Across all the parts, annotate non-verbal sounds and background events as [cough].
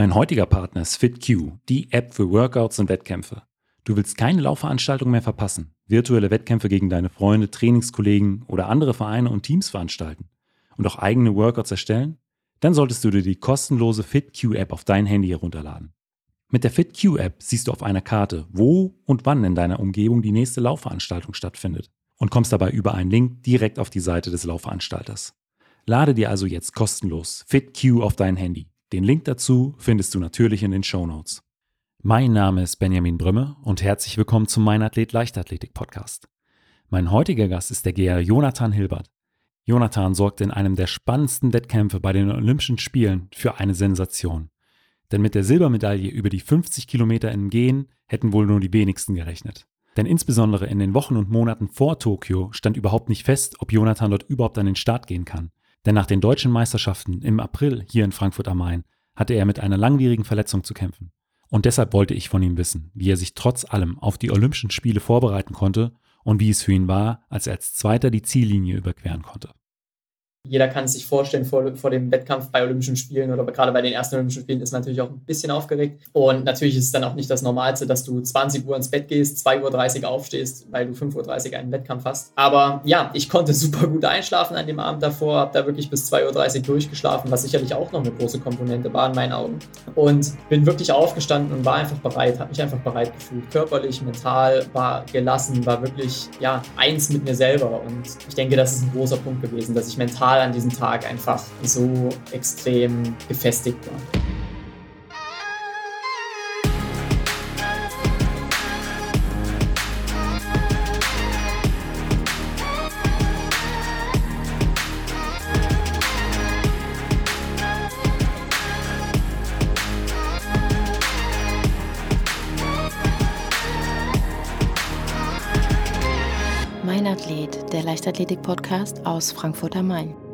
Mein heutiger Partner ist FitQ, die App für Workouts und Wettkämpfe. Du willst keine Laufveranstaltung mehr verpassen, virtuelle Wettkämpfe gegen deine Freunde, Trainingskollegen oder andere Vereine und Teams veranstalten und auch eigene Workouts erstellen? Dann solltest du dir die kostenlose FitQ-App auf dein Handy herunterladen. Mit der FitQ-App siehst du auf einer Karte, wo und wann in deiner Umgebung die nächste Laufveranstaltung stattfindet und kommst dabei über einen Link direkt auf die Seite des Laufveranstalters. Lade dir also jetzt kostenlos FitQ auf dein Handy. Den Link dazu findest du natürlich in den Show Notes. Mein Name ist Benjamin Brümme und herzlich willkommen zum Mein Athlet Leichtathletik Podcast. Mein heutiger Gast ist der Geher Jonathan Hilbert. Jonathan sorgte in einem der spannendsten Wettkämpfe bei den Olympischen Spielen für eine Sensation. Denn mit der Silbermedaille über die 50 Kilometer im Gehen hätten wohl nur die wenigsten gerechnet. Denn insbesondere in den Wochen und Monaten vor Tokio stand überhaupt nicht fest, ob Jonathan dort überhaupt an den Start gehen kann. Denn nach den deutschen Meisterschaften im April hier in Frankfurt am Main hatte er mit einer langwierigen Verletzung zu kämpfen. Und deshalb wollte ich von ihm wissen, wie er sich trotz allem auf die Olympischen Spiele vorbereiten konnte und wie es für ihn war, als er als Zweiter die Ziellinie überqueren konnte. Jeder kann es sich vorstellen, vor, vor dem Wettkampf bei Olympischen Spielen oder gerade bei den ersten Olympischen Spielen ist natürlich auch ein bisschen aufgeregt. Und natürlich ist es dann auch nicht das Normalste, dass du 20 Uhr ins Bett gehst, 2.30 Uhr aufstehst, weil du 5.30 Uhr einen Wettkampf hast. Aber ja, ich konnte [laughs] super gut einschlafen an dem Abend davor, habe da wirklich bis 2.30 Uhr durchgeschlafen, was sicherlich auch noch eine große Komponente war in meinen Augen. Und bin wirklich aufgestanden und war einfach bereit, habe mich einfach bereit gefühlt. Körperlich, mental, war gelassen, war wirklich ja, eins mit mir selber. Und ich denke, das ist ein großer Punkt gewesen, dass ich mental mental an diesem Tag einfach so extrem gefestigt war. Mein Athlet, der Leichtathletik-Podcast aus Frankfurt am Main.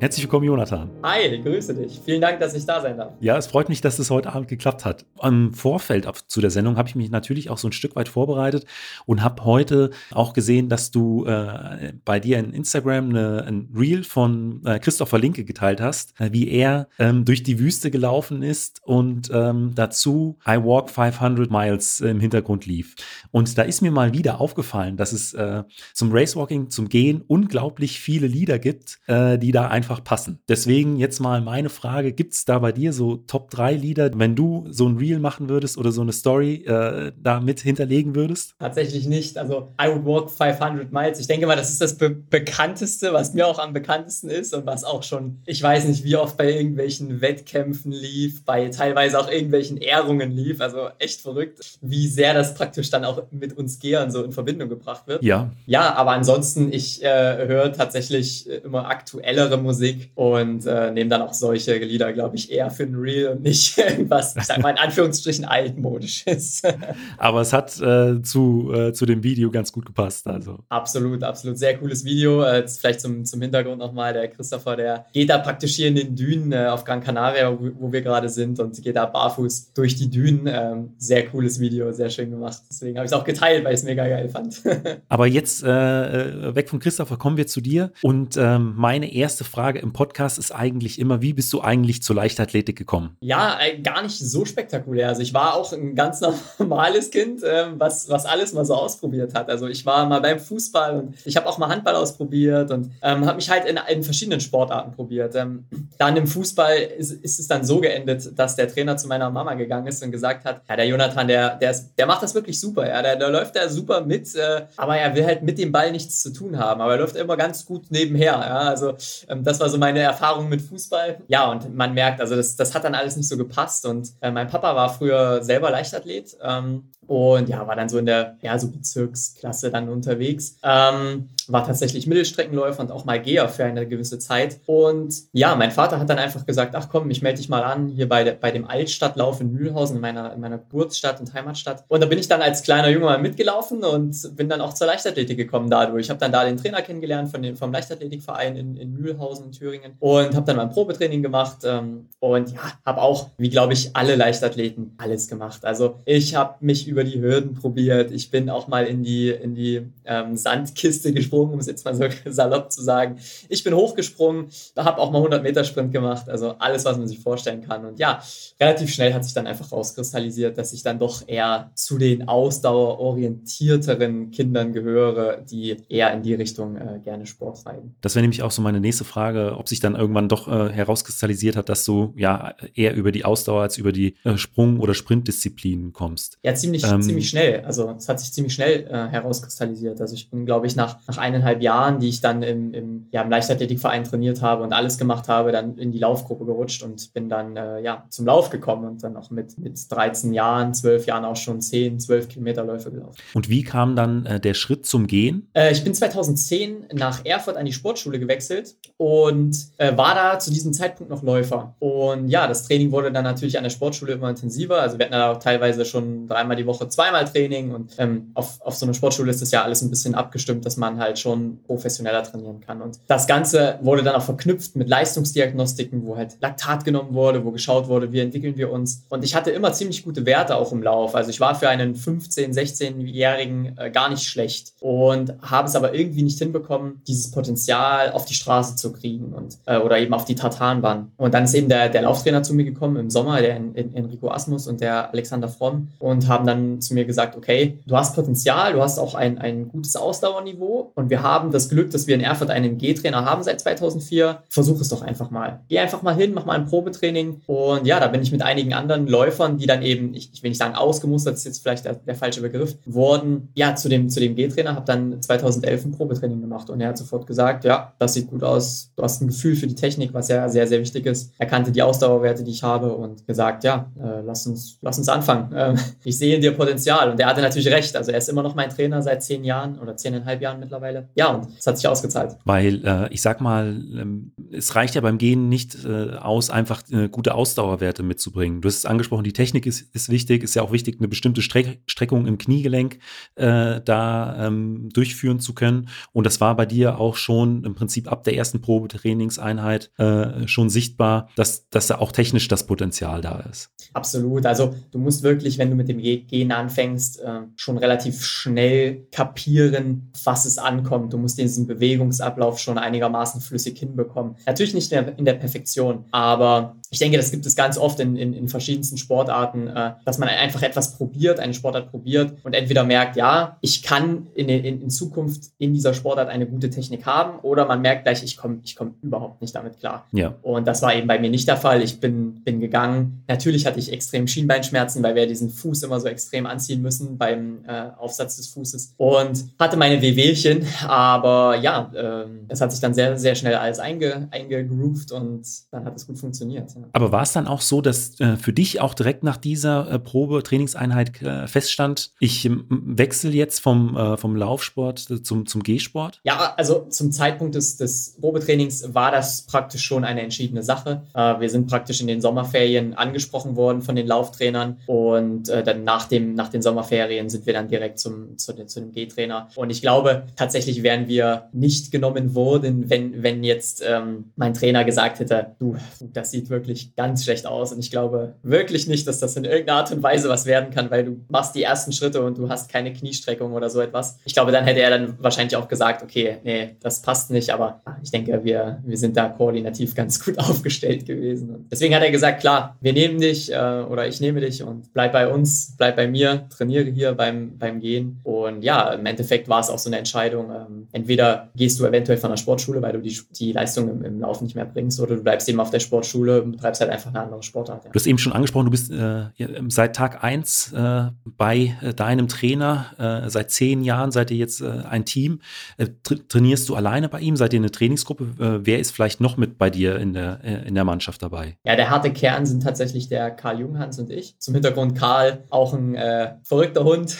Herzlich willkommen, Jonathan. Hi, grüße dich. Vielen Dank, dass ich da sein darf. Ja, es freut mich, dass es heute Abend geklappt hat. Im Vorfeld zu der Sendung habe ich mich natürlich auch so ein Stück weit vorbereitet und habe heute auch gesehen, dass du äh, bei dir in Instagram eine, ein Reel von äh, Christopher Linke geteilt hast, äh, wie er ähm, durch die Wüste gelaufen ist und ähm, dazu I Walk 500 Miles im Hintergrund lief. Und da ist mir mal wieder aufgefallen, dass es äh, zum Racewalking, zum Gehen unglaublich viele Lieder gibt, äh, die da einfach einfach passen. Deswegen jetzt mal meine Frage: Gibt es da bei dir so Top 3 Lieder, wenn du so ein Reel machen würdest oder so eine Story äh, da mit hinterlegen würdest? Tatsächlich nicht. Also, I would walk 500 miles. Ich denke mal, das ist das Be bekannteste, was mir auch am bekanntesten ist und was auch schon, ich weiß nicht, wie oft bei irgendwelchen Wettkämpfen lief, bei teilweise auch irgendwelchen Ehrungen lief. Also, echt verrückt, wie sehr das praktisch dann auch mit uns Gehern so in Verbindung gebracht wird. Ja. Ja, aber ansonsten, ich äh, höre tatsächlich immer aktuellere Musik Musik und äh, nehme dann auch solche Lieder, glaube ich, eher für ein Real und nicht [laughs] irgendwas, ich sag mal in Anführungsstrichen altmodisches. [laughs] Aber es hat äh, zu, äh, zu dem Video ganz gut gepasst. Also. Absolut, absolut. Sehr cooles Video. Äh, vielleicht zum, zum Hintergrund nochmal, der Christopher, der geht da praktisch hier in den Dünen äh, auf Gran Canaria, wo, wo, wir gerade sind und geht da barfuß durch die Dünen. Ähm, sehr cooles Video, sehr schön gemacht. Deswegen habe ich es auch geteilt, weil ich es mega geil fand. [laughs] Aber jetzt äh, weg von Christopher kommen wir zu dir. Und ähm, meine erste Frage Frage im Podcast ist eigentlich immer, wie bist du eigentlich zur Leichtathletik gekommen? Ja, äh, gar nicht so spektakulär. Also ich war auch ein ganz [laughs] normales Kind, äh, was, was alles mal so ausprobiert hat. Also ich war mal beim Fußball und ich habe auch mal Handball ausprobiert und ähm, habe mich halt in, in, verschiedenen Sportarten probiert. Ähm, dann im Fußball ist, ist, es dann so geendet, dass der Trainer zu meiner Mama gegangen ist und gesagt hat, ja, der Jonathan, der, der, ist, der macht das wirklich super. Ja, der, der läuft da super mit, äh, aber er will halt mit dem Ball nichts zu tun haben. Aber er läuft immer ganz gut nebenher. Ja? Also ähm, das war so meine Erfahrung mit Fußball. Ja, und man merkt, also das, das hat dann alles nicht so gepasst. Und äh, mein Papa war früher selber Leichtathlet ähm, und ja, war dann so in der ja, so Bezirksklasse dann unterwegs. Ähm, war tatsächlich Mittelstreckenläufer und auch mal Geher für eine gewisse Zeit. Und ja, mein Vater hat dann einfach gesagt, ach komm, ich melde dich mal an, hier bei, bei dem Altstadtlauf in Mühlhausen, in meiner, in meiner Geburtsstadt und Heimatstadt. Und da bin ich dann als kleiner Junge mal mitgelaufen und bin dann auch zur Leichtathletik gekommen dadurch. Ich habe dann da den Trainer kennengelernt von dem, vom Leichtathletikverein in, in Mühlhausen in Thüringen und habe dann mein Probetraining gemacht ähm, und ja, habe auch, wie glaube ich, alle Leichtathleten alles gemacht. Also ich habe mich über über die Hürden probiert. Ich bin auch mal in die, in die ähm, Sandkiste gesprungen, um es jetzt mal so [laughs] salopp zu sagen. Ich bin hochgesprungen, habe auch mal 100 Meter Sprint gemacht. Also alles, was man sich vorstellen kann. Und ja, relativ schnell hat sich dann einfach rauskristallisiert, dass ich dann doch eher zu den ausdauerorientierteren Kindern gehöre, die eher in die Richtung äh, gerne Sport treiben. Das wäre nämlich auch so meine nächste Frage, ob sich dann irgendwann doch äh, herauskristallisiert hat, dass du ja eher über die Ausdauer als über die äh, Sprung- oder Sprintdisziplinen kommst. Ja, ziemlich, ähm, ziemlich schnell. Also es hat sich ziemlich schnell äh, herauskristallisiert. Also ich bin, glaube ich, nach, nach eineinhalb Jahren, die ich dann im, im, ja, im Leichtathletikverein trainiert habe und alles gemacht habe, dann in die Laufgruppe gerutscht und bin dann äh, ja, zum Lauf gekommen und dann auch mit, mit 13 Jahren, 12 Jahren auch schon 10, 12 Kilometer Läufe gelaufen. Und wie kam dann äh, der Schritt zum Gehen? Äh, ich bin 2010 nach Erfurt an die Sportschule gewechselt und äh, war da zu diesem Zeitpunkt noch Läufer. Und ja, das Training wurde dann natürlich an der Sportschule immer intensiver. Also wir hatten da auch teilweise schon dreimal die Woche zweimal Training und ähm, auf, auf so einer Sportschule ist das ja alles ein bisschen abgestimmt, dass man halt schon professioneller trainieren kann. Und das Ganze wurde dann auch verknüpft mit Leistungsdiagnostiken, wo halt Laktat genommen wurde, wo geschaut wurde, wie entwickeln wir uns. Und ich hatte immer ziemlich gute Werte auch im Lauf. Also ich war für einen 15-, 16-Jährigen äh, gar nicht schlecht und habe es aber irgendwie nicht hinbekommen, dieses Potenzial auf die Straße zu kriegen und äh, oder eben auf die Tartanbahn. Und dann ist eben der, der Lauftrainer zu mir gekommen im Sommer, der Enrico Asmus und der Alexander Fromm und haben dann zu mir gesagt, okay, du hast Potenzial, du hast auch ein, ein gutes Ausdauerniveau und wir haben das Glück, dass wir in Erfurt einen G-Trainer haben seit 2004. Versuch es doch einfach mal. Geh einfach mal hin, mach mal ein Probetraining und ja, da bin ich mit einigen anderen Läufern, die dann eben, ich, ich will nicht sagen ausgemustert, ist jetzt vielleicht der, der falsche Begriff, wurden ja zu dem, zu dem G-Trainer, habe dann 2011 ein Probetraining gemacht und er hat sofort gesagt, ja, das sieht gut aus, du hast ein Gefühl für die Technik, was ja sehr, sehr wichtig ist. Er kannte die Ausdauerwerte, die ich habe und gesagt, ja, äh, lass, uns, lass uns anfangen. Ähm, ich sehe in dir Potenzial und er hatte natürlich recht. Also er ist immer noch mein Trainer seit zehn Jahren oder zehneinhalb Jahren mittlerweile. Ja, und es hat sich ausgezahlt. Weil äh, ich sag mal, ähm, es reicht ja beim Gehen nicht äh, aus, einfach äh, gute Ausdauerwerte mitzubringen. Du hast es angesprochen, die Technik ist, ist wichtig, ist ja auch wichtig, eine bestimmte Streck Streckung im Kniegelenk äh, da ähm, durchführen zu können. Und das war bei dir auch schon im Prinzip ab der ersten Probetrainingseinheit äh, schon sichtbar, dass, dass da auch technisch das Potenzial da ist. Absolut. Also du musst wirklich, wenn du mit dem Gehen anfängst, äh, schon relativ schnell kapieren, was es ankommt. Du musst diesen Bewegungsablauf schon einigermaßen flüssig hinbekommen. Natürlich nicht in der, in der Perfektion, aber ich denke, das gibt es ganz oft in, in, in verschiedensten Sportarten, äh, dass man einfach etwas probiert, eine Sportart probiert und entweder merkt, ja, ich kann in, in, in Zukunft in dieser Sportart eine gute Technik haben oder man merkt gleich, ich komme ich komm überhaupt nicht damit klar. Ja. Und das war eben bei mir nicht der Fall. Ich bin, bin gegangen. Natürlich hatte ich extrem Schienbeinschmerzen, weil wir diesen Fuß immer so extrem anziehen müssen beim äh, Aufsatz des Fußes und hatte meine Wehwehchen, aber ja, äh, es hat sich dann sehr, sehr schnell alles einge, eingegroovt und dann hat es gut funktioniert. Aber war es dann auch so, dass äh, für dich auch direkt nach dieser äh, Probe, Trainingseinheit äh, feststand, ich ähm, wechsle jetzt vom, äh, vom Laufsport zum, zum Gehsport? Ja, also zum Zeitpunkt des, des Probetrainings war das praktisch schon eine entschiedene Sache. Äh, wir sind praktisch in den Sommerferien angesprochen worden von den Lauftrainern und äh, dann nach, dem, nach den Sommerferien sind wir dann direkt zum, zu, zu dem G-Trainer. Und ich glaube, tatsächlich wären wir nicht genommen worden, wenn, wenn jetzt ähm, mein Trainer gesagt hätte, du, das sieht wirklich wirklich ganz schlecht aus. Und ich glaube wirklich nicht, dass das in irgendeiner Art und Weise was werden kann, weil du machst die ersten Schritte und du hast keine Kniestreckung oder so etwas. Ich glaube, dann hätte er dann wahrscheinlich auch gesagt, okay, nee, das passt nicht. Aber ich denke, wir, wir sind da koordinativ ganz gut [laughs] aufgestellt gewesen. Und deswegen hat er gesagt, klar, wir nehmen dich äh, oder ich nehme dich und bleib bei uns, bleib bei mir, trainiere hier beim, beim Gehen. Und ja, im Endeffekt war es auch so eine Entscheidung. Ähm, entweder gehst du eventuell von der Sportschule, weil du die, die Leistung im, im Laufen nicht mehr bringst, oder du bleibst eben auf der Sportschule, betreibst halt einfach eine andere Sportart. Ja. Du hast eben schon angesprochen, du bist äh, seit Tag 1 äh, bei äh, deinem Trainer. Äh, seit zehn Jahren seid ihr jetzt äh, ein Team. Äh, tra trainierst du alleine bei ihm? Seid ihr eine Trainingsgruppe? wer ist vielleicht noch mit bei dir in der, in der Mannschaft dabei? Ja, der harte Kern sind tatsächlich der Karl Junghans und ich. Zum Hintergrund Karl, auch ein verrückter Hund.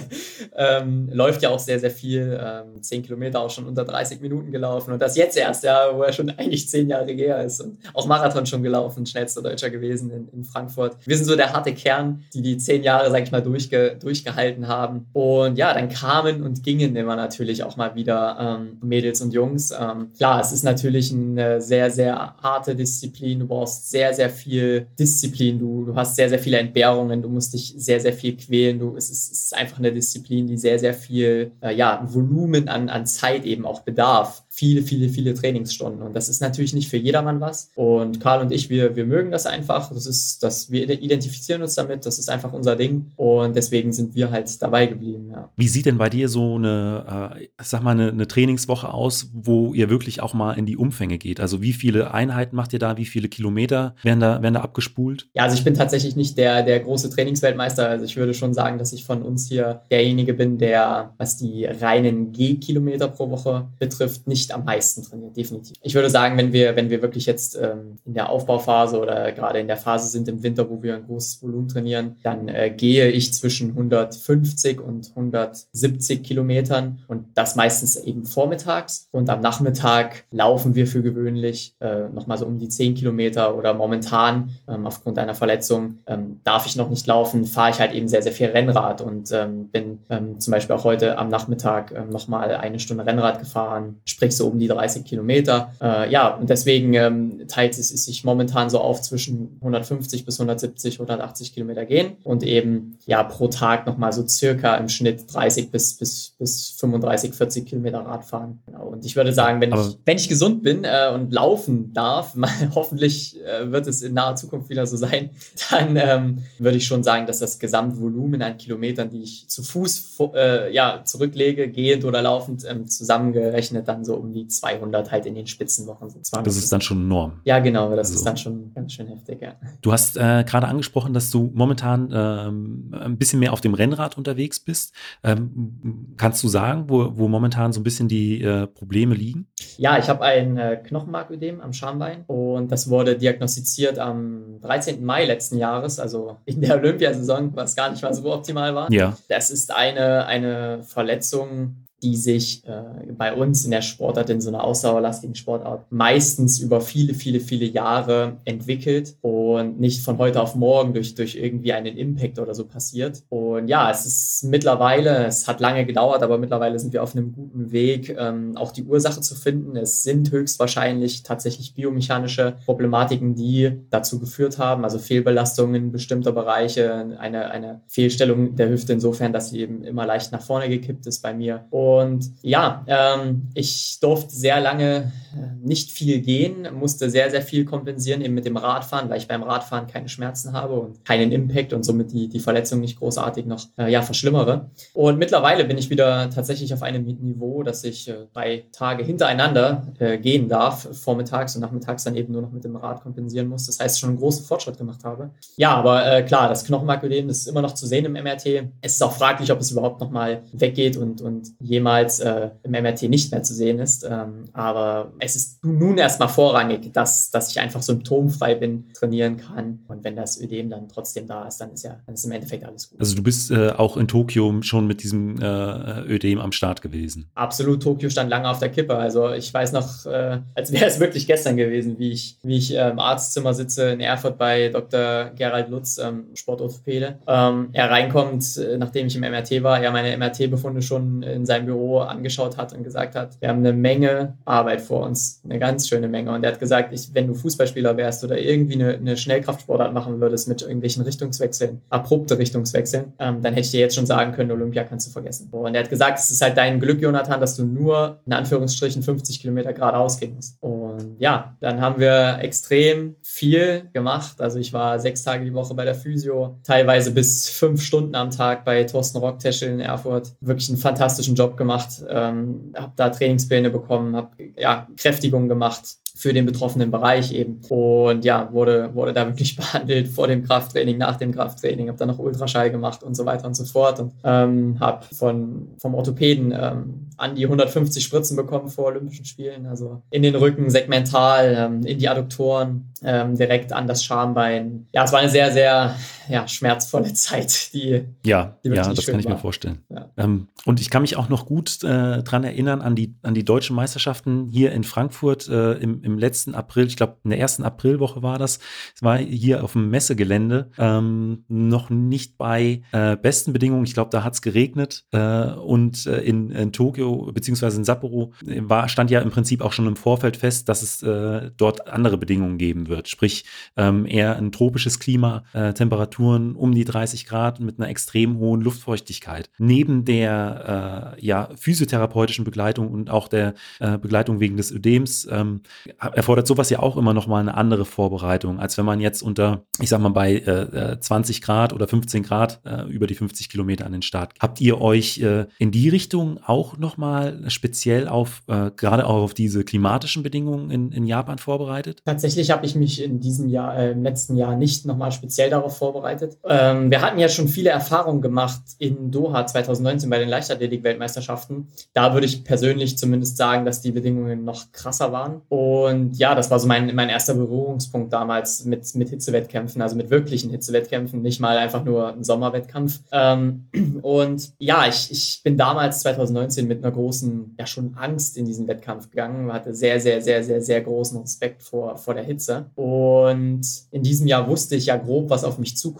[laughs] ähm, läuft ja auch sehr, sehr viel. Ähm, zehn Kilometer auch schon unter 30 Minuten gelaufen. Und das jetzt erst, ja, wo er schon eigentlich zehn Jahre her ist. Und auch Marathon schon gelaufen Langlaufen schnellster Deutscher gewesen in, in, Frankfurt. Wir sind so der harte Kern, die die zehn Jahre, sag ich mal, durchge, durchgehalten haben. Und ja, dann kamen und gingen immer natürlich auch mal wieder ähm, Mädels und Jungs. Ähm, klar, es ist natürlich eine sehr, sehr harte Disziplin. Du brauchst sehr, sehr viel Disziplin. Du, du hast sehr, sehr viele Entbehrungen. Du musst dich sehr, sehr viel quälen. Du, es, ist, es ist einfach eine Disziplin, die sehr, sehr viel äh, ja, Volumen an, an Zeit eben auch bedarf viele, viele, viele Trainingsstunden. Und das ist natürlich nicht für jedermann was. Und Karl und ich, wir, wir mögen das einfach. Das ist, dass wir identifizieren uns damit. Das ist einfach unser Ding. Und deswegen sind wir halt dabei geblieben. Ja. Wie sieht denn bei dir so eine, äh, sag mal, eine, eine, Trainingswoche aus, wo ihr wirklich auch mal in die Umfänge geht? Also wie viele Einheiten macht ihr da? Wie viele Kilometer werden da, werden da abgespult? Ja, also ich bin tatsächlich nicht der, der große Trainingsweltmeister. Also ich würde schon sagen, dass ich von uns hier derjenige bin, der, was die reinen G-Kilometer pro Woche betrifft, nicht nicht am meisten trainiert, definitiv. Ich würde sagen, wenn wir, wenn wir wirklich jetzt ähm, in der Aufbauphase oder gerade in der Phase sind im Winter, wo wir ein großes Volumen trainieren, dann äh, gehe ich zwischen 150 und 170 Kilometern und das meistens eben vormittags. Und am Nachmittag laufen wir für gewöhnlich äh, nochmal so um die 10 Kilometer oder momentan ähm, aufgrund einer Verletzung ähm, darf ich noch nicht laufen, fahre ich halt eben sehr, sehr viel Rennrad und ähm, bin ähm, zum Beispiel auch heute am Nachmittag ähm, nochmal eine Stunde Rennrad gefahren, sprich so um die 30 Kilometer. Äh, ja, und deswegen ähm, teilt es, sich momentan so auf zwischen 150 bis 170, 180 Kilometer gehen und eben ja pro Tag nochmal so circa im Schnitt 30 bis, bis, bis 35, 40 Kilometer Rad fahren. Genau. Und ich würde sagen, wenn, ich, wenn ich gesund bin äh, und laufen darf, [laughs] hoffentlich äh, wird es in naher Zukunft wieder so sein, [laughs] dann ähm, würde ich schon sagen, dass das Gesamtvolumen an Kilometern, die ich zu Fuß äh, ja, zurücklege, gehend oder laufend, ähm, zusammengerechnet dann so um die 200 halt in den Spitzenwochen sind. Das ist dann schon Norm. Ja, genau, das also. ist dann schon ganz schön heftig, ja. Du hast äh, gerade angesprochen, dass du momentan ähm, ein bisschen mehr auf dem Rennrad unterwegs bist. Ähm, kannst du sagen, wo, wo momentan so ein bisschen die äh, Probleme liegen? Ja, ich habe ein äh, Knochenmarködem am Schambein und das wurde diagnostiziert am 13. Mai letzten Jahres, also in der Olympiasaison, was gar nicht mal so optimal war. Ja. Das ist eine, eine Verletzung, die sich äh, bei uns in der Sportart, in so einer ausdauerlastigen Sportart, meistens über viele, viele, viele Jahre entwickelt und nicht von heute auf morgen durch, durch irgendwie einen Impact oder so passiert. Und ja, es ist mittlerweile, es hat lange gedauert, aber mittlerweile sind wir auf einem guten Weg, ähm, auch die Ursache zu finden. Es sind höchstwahrscheinlich tatsächlich biomechanische Problematiken, die dazu geführt haben, also Fehlbelastungen bestimmter Bereiche, eine, eine Fehlstellung der Hüfte insofern, dass sie eben immer leicht nach vorne gekippt ist bei mir. Und und ja, ähm, ich durfte sehr lange äh, nicht viel gehen, musste sehr, sehr viel kompensieren eben mit dem Radfahren, weil ich beim Radfahren keine Schmerzen habe und keinen Impact und somit die, die Verletzung nicht großartig noch äh, ja, verschlimmere. Und mittlerweile bin ich wieder tatsächlich auf einem Niveau, dass ich äh, drei Tage hintereinander äh, gehen darf, vormittags und nachmittags dann eben nur noch mit dem Rad kompensieren muss. Das heißt, schon einen großen Fortschritt gemacht habe. Ja, aber äh, klar, das Knochenmarködem ist immer noch zu sehen im MRT. Es ist auch fraglich, ob es überhaupt nochmal weggeht und, und je jemals äh, im MRT nicht mehr zu sehen ist. Ähm, aber es ist nun erstmal vorrangig, dass, dass ich einfach symptomfrei bin, trainieren kann. Und wenn das Ödem dann trotzdem da ist, dann ist ja dann ist im Endeffekt alles gut. Also du bist äh, auch in Tokio schon mit diesem äh, Ödem am Start gewesen. Absolut, Tokio stand lange auf der Kippe. Also ich weiß noch, äh, als wäre es wirklich gestern gewesen, wie ich, wie ich im Arztzimmer sitze in Erfurt bei Dr. Gerald Lutz, ähm, Sportorthopäde. Ähm, er reinkommt, äh, nachdem ich im MRT war, er meine MRT-Befunde schon in seinem Büro angeschaut hat und gesagt hat, wir haben eine Menge Arbeit vor uns, eine ganz schöne Menge. Und er hat gesagt, ich, wenn du Fußballspieler wärst oder irgendwie eine, eine Schnellkraftsportart machen würdest mit irgendwelchen Richtungswechseln, abrupte Richtungswechseln, ähm, dann hätte ich dir jetzt schon sagen können, Olympia kannst du vergessen. Und er hat gesagt, es ist halt dein Glück, Jonathan, dass du nur in Anführungsstrichen 50 Kilometer geradeaus gehen musst. Und ja, dann haben wir extrem viel gemacht. Also ich war sechs Tage die Woche bei der Physio, teilweise bis fünf Stunden am Tag bei Thorsten Rockteschel in Erfurt. Wirklich einen fantastischen Job gemacht, ähm, habe da Trainingspläne bekommen, habe ja, Kräftigung gemacht für den betroffenen Bereich eben. Und ja, wurde, wurde da [laughs] wirklich behandelt vor dem Krafttraining, nach dem Krafttraining, habe dann noch Ultraschall gemacht und so weiter und so fort und ähm, habe vom Orthopäden ähm, an die 150 Spritzen bekommen vor Olympischen Spielen, also in den Rücken, segmental, ähm, in die Adduktoren, ähm, direkt an das Schambein. Ja, es war eine sehr, sehr ja, schmerzvolle Zeit, die ja, die ja, das kann ich war. mir vorstellen. Ja. Ähm, und ich kann mich auch noch gut äh, dran erinnern an die an die deutschen Meisterschaften hier in Frankfurt äh, im im letzten April, ich glaube in der ersten Aprilwoche war das, es war hier auf dem Messegelände ähm, noch nicht bei äh, besten Bedingungen. Ich glaube, da hat es geregnet äh, und äh, in, in Tokio beziehungsweise in Sapporo war, stand ja im Prinzip auch schon im Vorfeld fest, dass es äh, dort andere Bedingungen geben wird. Sprich, ähm, eher ein tropisches Klima, äh, Temperaturen um die 30 Grad mit einer extrem hohen Luftfeuchtigkeit. Neben der äh, ja, physiotherapeutischen Begleitung und auch der äh, Begleitung wegen des Ödems ähm, erfordert sowas ja auch immer noch mal eine andere Vorbereitung, als wenn man jetzt unter, ich sag mal, bei äh, 20 äh, Grad oder 15 Grad äh, über die 50 Kilometer an den Start. Habt ihr euch äh, in die Richtung auch noch mal speziell auf, gerade auch auf diese klimatischen Bedingungen in, in Japan vorbereitet? Tatsächlich habe ich mich in diesem Jahr, im letzten Jahr nicht noch mal speziell darauf vorbereitet. Ähm, wir hatten ja schon viele Erfahrungen gemacht in Doha 2019 bei den Leichtathletik-Weltmeisterschaften. Da würde ich persönlich zumindest sagen, dass die Bedingungen noch krasser waren. Und ja, das war so mein, mein erster Berührungspunkt damals mit, mit Hitzewettkämpfen, also mit wirklichen Hitzewettkämpfen, nicht mal einfach nur ein Sommerwettkampf. Ähm, und ja, ich, ich bin damals 2019 mit einer großen, ja schon Angst in diesen Wettkampf gegangen, hatte sehr, sehr, sehr, sehr, sehr großen Respekt vor, vor der Hitze. Und in diesem Jahr wusste ich ja grob, was auf mich zukommt.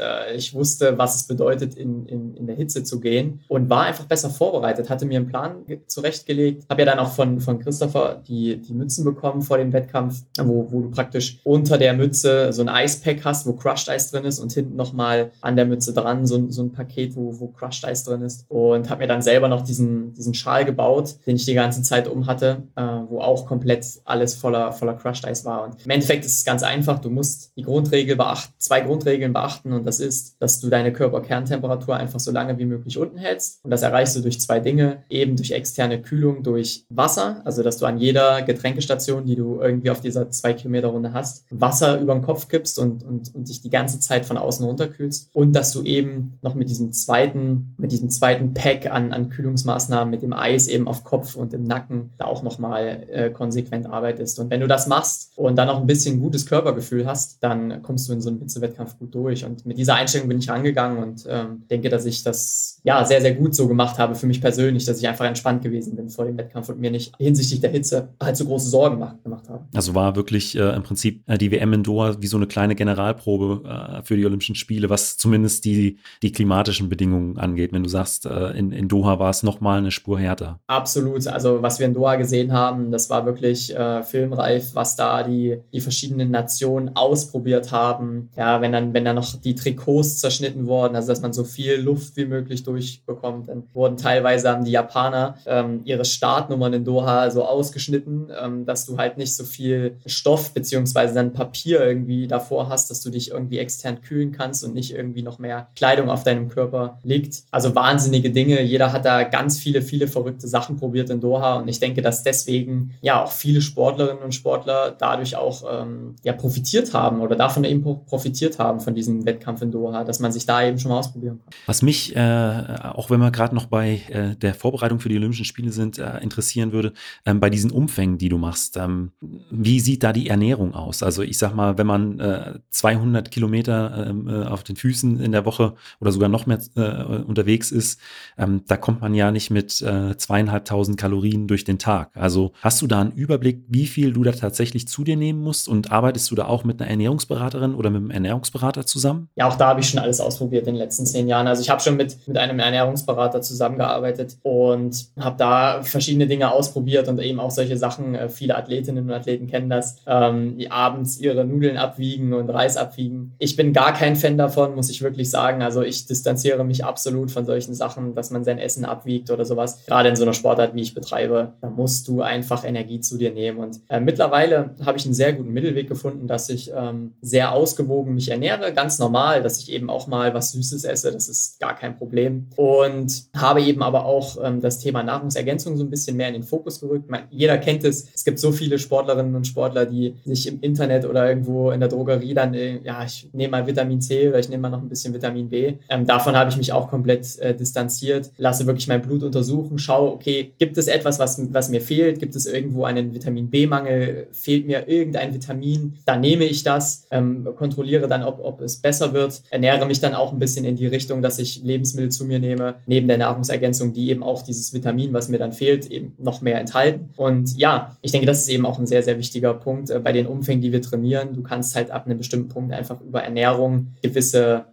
Äh, ich wusste, was es bedeutet, in, in, in der Hitze zu gehen und war einfach besser vorbereitet, hatte mir einen Plan zurechtgelegt, habe ja dann auch von, von Christopher die, die Mützen bekommen vor dem Wettkampf, wo, wo du praktisch unter der Mütze so ein Eispack hast, wo Crushed Eis drin ist und hinten nochmal an der Mütze dran so, so ein Paket, wo, wo Crushed Eis drin ist. Und habe mir dann selber noch diesen, diesen Schal gebaut, den ich die ganze Zeit um hatte, äh, wo auch komplett alles voller, voller Crushed Eis war. Und im Endeffekt ist es ganz einfach. Du musst die Grundregel beachten, zwei Grundregeln beachten und das ist, dass du deine Körperkerntemperatur einfach so lange wie möglich unten hältst. Und das erreichst du durch zwei Dinge, eben durch externe Kühlung, durch Wasser, also dass du an jeder Getränkestation, die du irgendwie auf dieser zwei Kilometer Runde hast, Wasser über den Kopf kippst und, und, und dich die ganze Zeit von außen runterkühlst und dass du eben noch mit diesem zweiten, mit diesem zweiten Pack an, an Kühlungsmaßnahmen, mit dem Eis eben auf Kopf und im Nacken da auch nochmal äh, konsequent arbeitest. Und wenn du das machst und dann noch ein bisschen gutes Körpergefühl hast, dann kommst du in so einen Hitzewettkampf gut durch. Und mit dieser Einstellung bin ich rangegangen und ähm, denke, dass ich das ja sehr, sehr gut so gemacht habe für mich persönlich, dass ich einfach entspannt gewesen bin vor dem Wettkampf und mir nicht hinsichtlich der Hitze halt so große Sorgen gemacht habe. Also war wirklich äh, im Prinzip äh, die WM in Doha wie so eine kleine Generalprobe äh, für die Olympischen Spiele, was zumindest die, die klimatischen Bedingungen angeht. Wenn du sagst, äh, in, in Doha war es nochmal eine Spur härter. Absolut. Also was wir in Doha gesehen haben, das war wirklich äh, filmreif, was da die, die verschiedenen Nationen ausprobiert haben. Ja, wenn dann, wenn dann noch die Trikots zerschnitten wurden, also dass man so viel Luft wie möglich durchbekommt, dann wurden teilweise haben die Japaner ähm, ihre Startnummern in Doha so ausgeschnitten, ähm, dass du halt nicht so viel Stoff beziehungsweise dann Papier irgendwie davor hast, dass du dich irgendwie extern kühlen kannst und nicht irgendwie noch mehr Kleidung auf deinem Körper liegt. Also wahnsinnige Dinge. Jeder hat da ganz viele, viele verrückte Sachen probiert in Doha und ich denke, dass deswegen ja auch viele Sportlerinnen und Sportler dadurch auch ähm, ja profitiert haben oder davon eben profitiert haben von diesem Wettkampf in Doha, dass man sich da eben schon mal ausprobieren kann. Was mich, äh, auch wenn wir gerade noch bei äh, der Vorbereitung für die Olympischen Spiele sind, äh, interessieren würde, ähm, bei diesen Umfängen, die du machst, ähm, wie sieht da die Ernährung aus? Also ich sag mal, wenn man äh, 200 Kilometer ähm, äh, auf den Füßen in der Woche oder sogar noch mehr äh, unterwegs ist, ähm, da kommt man ja nicht mit äh, zweieinhalbtausend Kalorien durch den Tag. Also hast du da einen Überblick, wie viel du da tatsächlich zu dir nehmen musst und arbeitest du da auch mit einer Ernährungsberaterin oder mit einem Ernährungsberater zusammen? Ja, auch da habe ich schon alles ausprobiert in den letzten zehn Jahren. Also ich habe schon mit, mit einem Ernährungsberater zusammengearbeitet und habe da verschiedene Dinge ausprobiert und eben auch solche Sachen. Äh, viele Athletinnen und Athleten kennen das, ähm, die abends ihre Nudeln abwiegen und Reis abwiegen. Ich bin gar kein Fan davon, muss ich wirklich sagen. Also ich distanziere mich absolut von solchen Sachen, dass man sein Essen abwiegt oder sowas. Gerade in so einer Sportart, wie ich betreibe, da musst du einfach Energie zu dir nehmen. Und äh, mittlerweile habe ich einen sehr guten Mittelweg gefunden, dass ich ähm, sehr ausgewogen mich ernähre, ganz normal, dass ich eben auch mal was Süßes esse, das ist gar kein Problem. Und habe eben aber auch ähm, das Thema Nahrungsergänzung so ein bisschen mehr in den Fokus gerückt. Man, jeder kennt es, es gibt so viele Sportlerinnen und Sportler, die sich im Internet oder irgendwo in der Drogerie dann, äh, ja, ich nehme mal Vitamin C oder ich nehme mal noch ein bisschen Vitamin B. Ähm, davon habe ich mich auch komplett äh, distanziert, lasse wirklich mein Blut untersuchen, schaue, okay, gibt es etwas, was, was mir fehlt? Gibt es irgendwo einen Vitamin B-Mangel? Fehlt mir irgendein Vitamin? Dann nehme ich das, ähm, kontrolliere dann, ob, ob es besser wird, ernähre mich dann auch ein bisschen in die Richtung, dass ich Lebensmittel zu mir nehme, neben der Nahrungsergänzung, die eben auch dieses Vitamin, was mir dann fehlt, eben noch mehr enthalten. Und ja, ich denke, das ist eben auch ein sehr, sehr wichtiger Punkt äh, bei den Umfängen, die wir trainieren. Du kannst halt ab einem bestimmten Punkt einfach über Ernährung gewisse,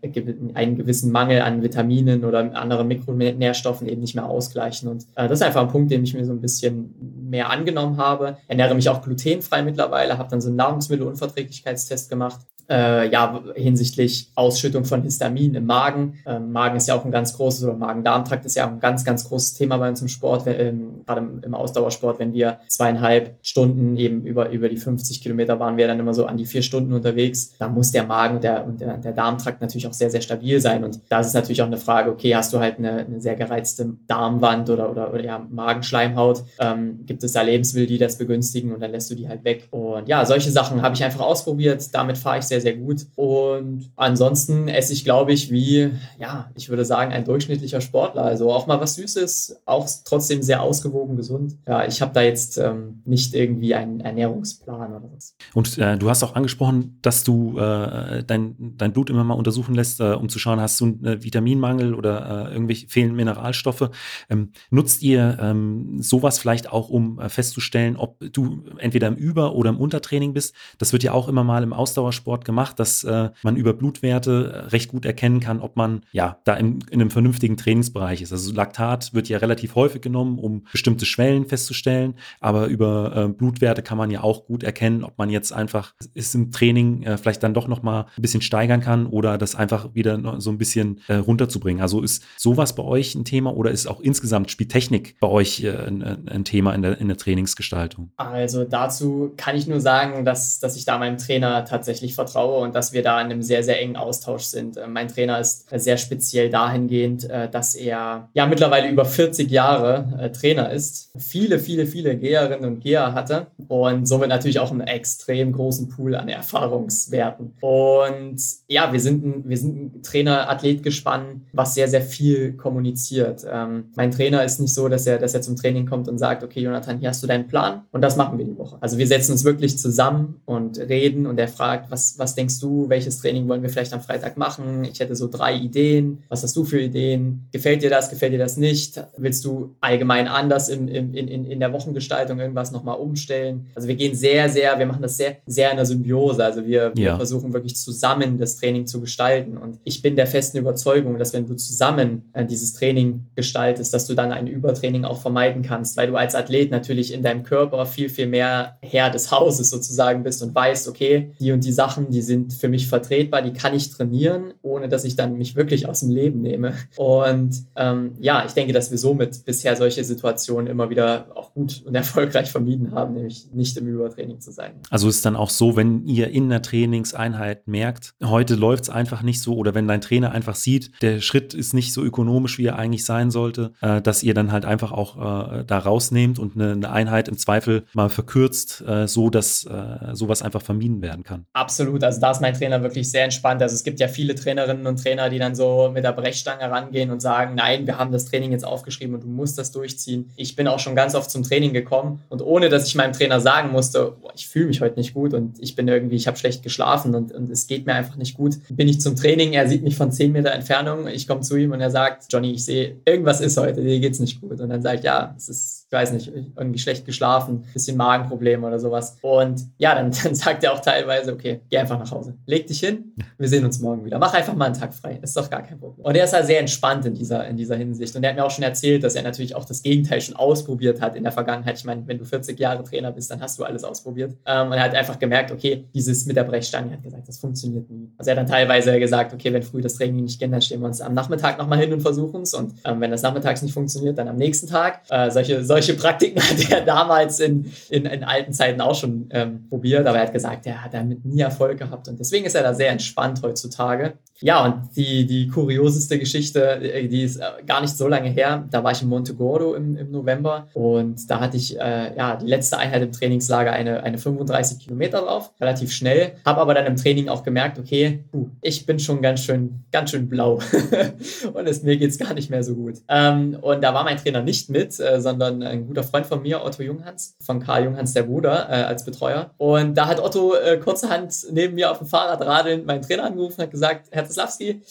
einen gewissen Mangel an Vitaminen oder anderen Mikronährstoffen eben nicht mehr ausgleichen. Und äh, das ist einfach ein Punkt, den ich mir so ein bisschen mehr angenommen habe. Ernähre mich auch glutenfrei mittlerweile, habe dann so einen Nahrungsmittelunverträglichkeitstest gemacht äh, ja, hinsichtlich Ausschüttung von Histamin im Magen. Ähm, Magen ist ja auch ein ganz großes, oder Magen-Darm-Trakt ist ja auch ein ganz, ganz großes Thema bei uns im Sport, wenn, ähm, gerade im, im, Ausdauersport, wenn wir zweieinhalb Stunden eben über, über die 50 Kilometer waren wir dann immer so an die vier Stunden unterwegs. Da muss der Magen und der, und der, der Darmtrakt natürlich auch sehr, sehr stabil sein. Und da ist natürlich auch eine Frage, okay, hast du halt eine, eine sehr gereizte Darmwand oder, oder, oder ja, Magenschleimhaut? Ähm, gibt es da Lebensmittel, die das begünstigen und dann lässt du die halt weg? Und ja, solche Sachen habe ich einfach ausprobiert. Damit fahre ich sehr, sehr gut. Und ansonsten esse ich, glaube ich, wie, ja, ich würde sagen, ein durchschnittlicher Sportler. Also auch mal was Süßes, auch trotzdem sehr ausgewogen, gesund. Ja, ich habe da jetzt ähm, nicht irgendwie einen Ernährungsplan oder was. Und äh, du hast auch angesprochen, dass du äh, dein, dein Blut immer mal untersuchen lässt, äh, um zu schauen, hast du einen äh, Vitaminmangel oder äh, irgendwelche fehlenden Mineralstoffe. Ähm, nutzt ihr ähm, sowas vielleicht auch, um äh, festzustellen, ob du entweder im Über- oder im Untertraining bist? Das wird ja auch immer mal im Ausdauersport gemacht, dass äh, man über Blutwerte äh, recht gut erkennen kann, ob man ja da in, in einem vernünftigen Trainingsbereich ist. Also Laktat wird ja relativ häufig genommen, um bestimmte Schwellen festzustellen, aber über äh, Blutwerte kann man ja auch gut erkennen, ob man jetzt einfach ist im Training äh, vielleicht dann doch noch mal ein bisschen steigern kann oder das einfach wieder so ein bisschen äh, runterzubringen. Also ist sowas bei euch ein Thema oder ist auch insgesamt Spieltechnik bei euch äh, ein, ein, Thema in der, in der Trainingsgestaltung? Also dazu kann ich nur sagen, dass, dass ich da meinem Trainer tatsächlich vertraue und dass wir da in einem sehr, sehr engen Austausch sind. Äh, mein Trainer ist sehr speziell dahingehend, äh, dass er ja mittlerweile über 40 Jahre äh, Trainer ist, viele, viele, viele Geherinnen und Geher hatte und somit natürlich auch einen extrem großen Pool an Erfahrungswerten. Und ja, wir sind ein, ein Trainer-Athlet-Gespann, was sehr, sehr viel kommuniziert. Ähm, mein Trainer ist nicht so, dass er, dass er zum Training kommt und sagt, okay, Jonathan, hier hast du deinen Plan und das machen wir die Woche. Also wir setzen uns wirklich zusammen und reden und er fragt, was, was denkst du, welches Training wollen wir vielleicht am Freitag machen? Ich hätte so drei Ideen. Was hast du für Ideen? Gefällt dir das? Gefällt dir das nicht? Willst du allgemein anders in, in, in, in der Wochengestaltung irgendwas nochmal umstellen? Also wir gehen sehr, sehr, wir machen das sehr, sehr in der Symbiose. Also wir, ja. wir versuchen wirklich zusammen das Training zu gestalten. Und ich bin der festen Überzeugung, dass wenn du zusammen äh, dieses Training gestaltest, dass du dann ein Übertraining auch vermeiden kannst, weil du als Athlet natürlich in deinem Körper viel, viel mehr Herr des Hauses sozusagen bist und weißt, okay, die und die Sachen, die sind für mich vertretbar, die kann ich trainieren, ohne dass ich dann mich wirklich aus dem Leben nehme. Und ähm, ja, ich denke, dass wir somit bisher solche Situationen immer wieder auch gut und [laughs] erfolgreich vermieden haben, nämlich nicht im Übertraining zu sein. Also ist dann auch so, wenn ihr in der Trainingseinheit merkt, heute läuft es einfach nicht so oder wenn dein Trainer einfach sieht, der Schritt ist nicht so ökonomisch, wie er eigentlich sein sollte, äh, dass ihr dann halt einfach auch äh, da rausnehmt und eine, eine, Einheit im Zweifel mal verkürzt, äh, so dass äh, sowas einfach vermieden werden kann. Absolut, also da ist mein Trainer wirklich sehr entspannt. Also es gibt ja viele Trainerinnen und Trainer, die dann so mit der Brechstange rangehen und sagen, nein, wir haben das Training jetzt aufgeschrieben und du musst das durchziehen. Ich bin auch schon ganz oft zum Training gekommen und ohne, dass ich meinem Trainer sagen musste, boah, ich fühle mich heute nicht gut und ich bin irgendwie, ich habe schlecht geschlafen und, und es geht mir einfach nicht gut, bin ich zum Training, er sieht mich von 10 Meter Entfernung, ich komme zu ihm und er sagt, Johnny, ich sehe, irgendwas ist heute, dir geht's nicht gut. Und dann sage ich, ja, es ist, weiß nicht, irgendwie schlecht geschlafen, bisschen Magenprobleme oder sowas. Und ja, dann, [laughs] dann sagt er auch teilweise, okay, geh einfach nach Hause. Leg dich hin, wir sehen uns morgen wieder. Mach einfach mal einen Tag frei. ist doch gar kein Problem. Und er ist halt sehr entspannt in dieser, in dieser Hinsicht. Und er hat mir auch schon erzählt, dass er natürlich auch das Gegenteil schon ausprobiert hat in der Vergangenheit. Ich meine, wenn du 40 Jahre Trainer bist, dann hast du alles ausprobiert. Ähm, und er hat einfach gemerkt, okay, dieses mit der Brechstange, er hat gesagt, das funktioniert nie. Also er hat dann teilweise gesagt, okay, wenn früh das Training nicht geht, dann stehen wir uns am Nachmittag nochmal hin und versuchen es. Und ähm, wenn das nachmittags nicht funktioniert, dann am nächsten Tag. Äh, solche, solche Praktiken [laughs] hat er damals in, in, in alten Zeiten auch schon ähm, probiert. Aber er hat gesagt, er hat damit nie Erfolg gehabt. Und deswegen ist er da sehr entspannt heutzutage. Ja, und die, die kurioseste Geschichte, äh, die ist äh, gar nicht so lange her. Da war ich in Montegordo im, im November und da hatte ich äh, ja die letzte Einheit im Trainingslager eine, eine 35 Kilometer drauf, relativ schnell. Habe aber dann im Training auch gemerkt, okay, ich bin schon ganz schön, ganz schön blau [laughs] und es, mir geht's gar nicht mehr so gut. Ähm, und da war mein Trainer nicht mit, äh, sondern ein guter Freund von mir, Otto Junghans, von Karl Junghans, der Bruder, äh, als Betreuer. Und da hat Otto äh, kurzerhand neben mir auf dem Fahrrad radelnd meinen Trainer angerufen und hat gesagt, Herr Zaslawski,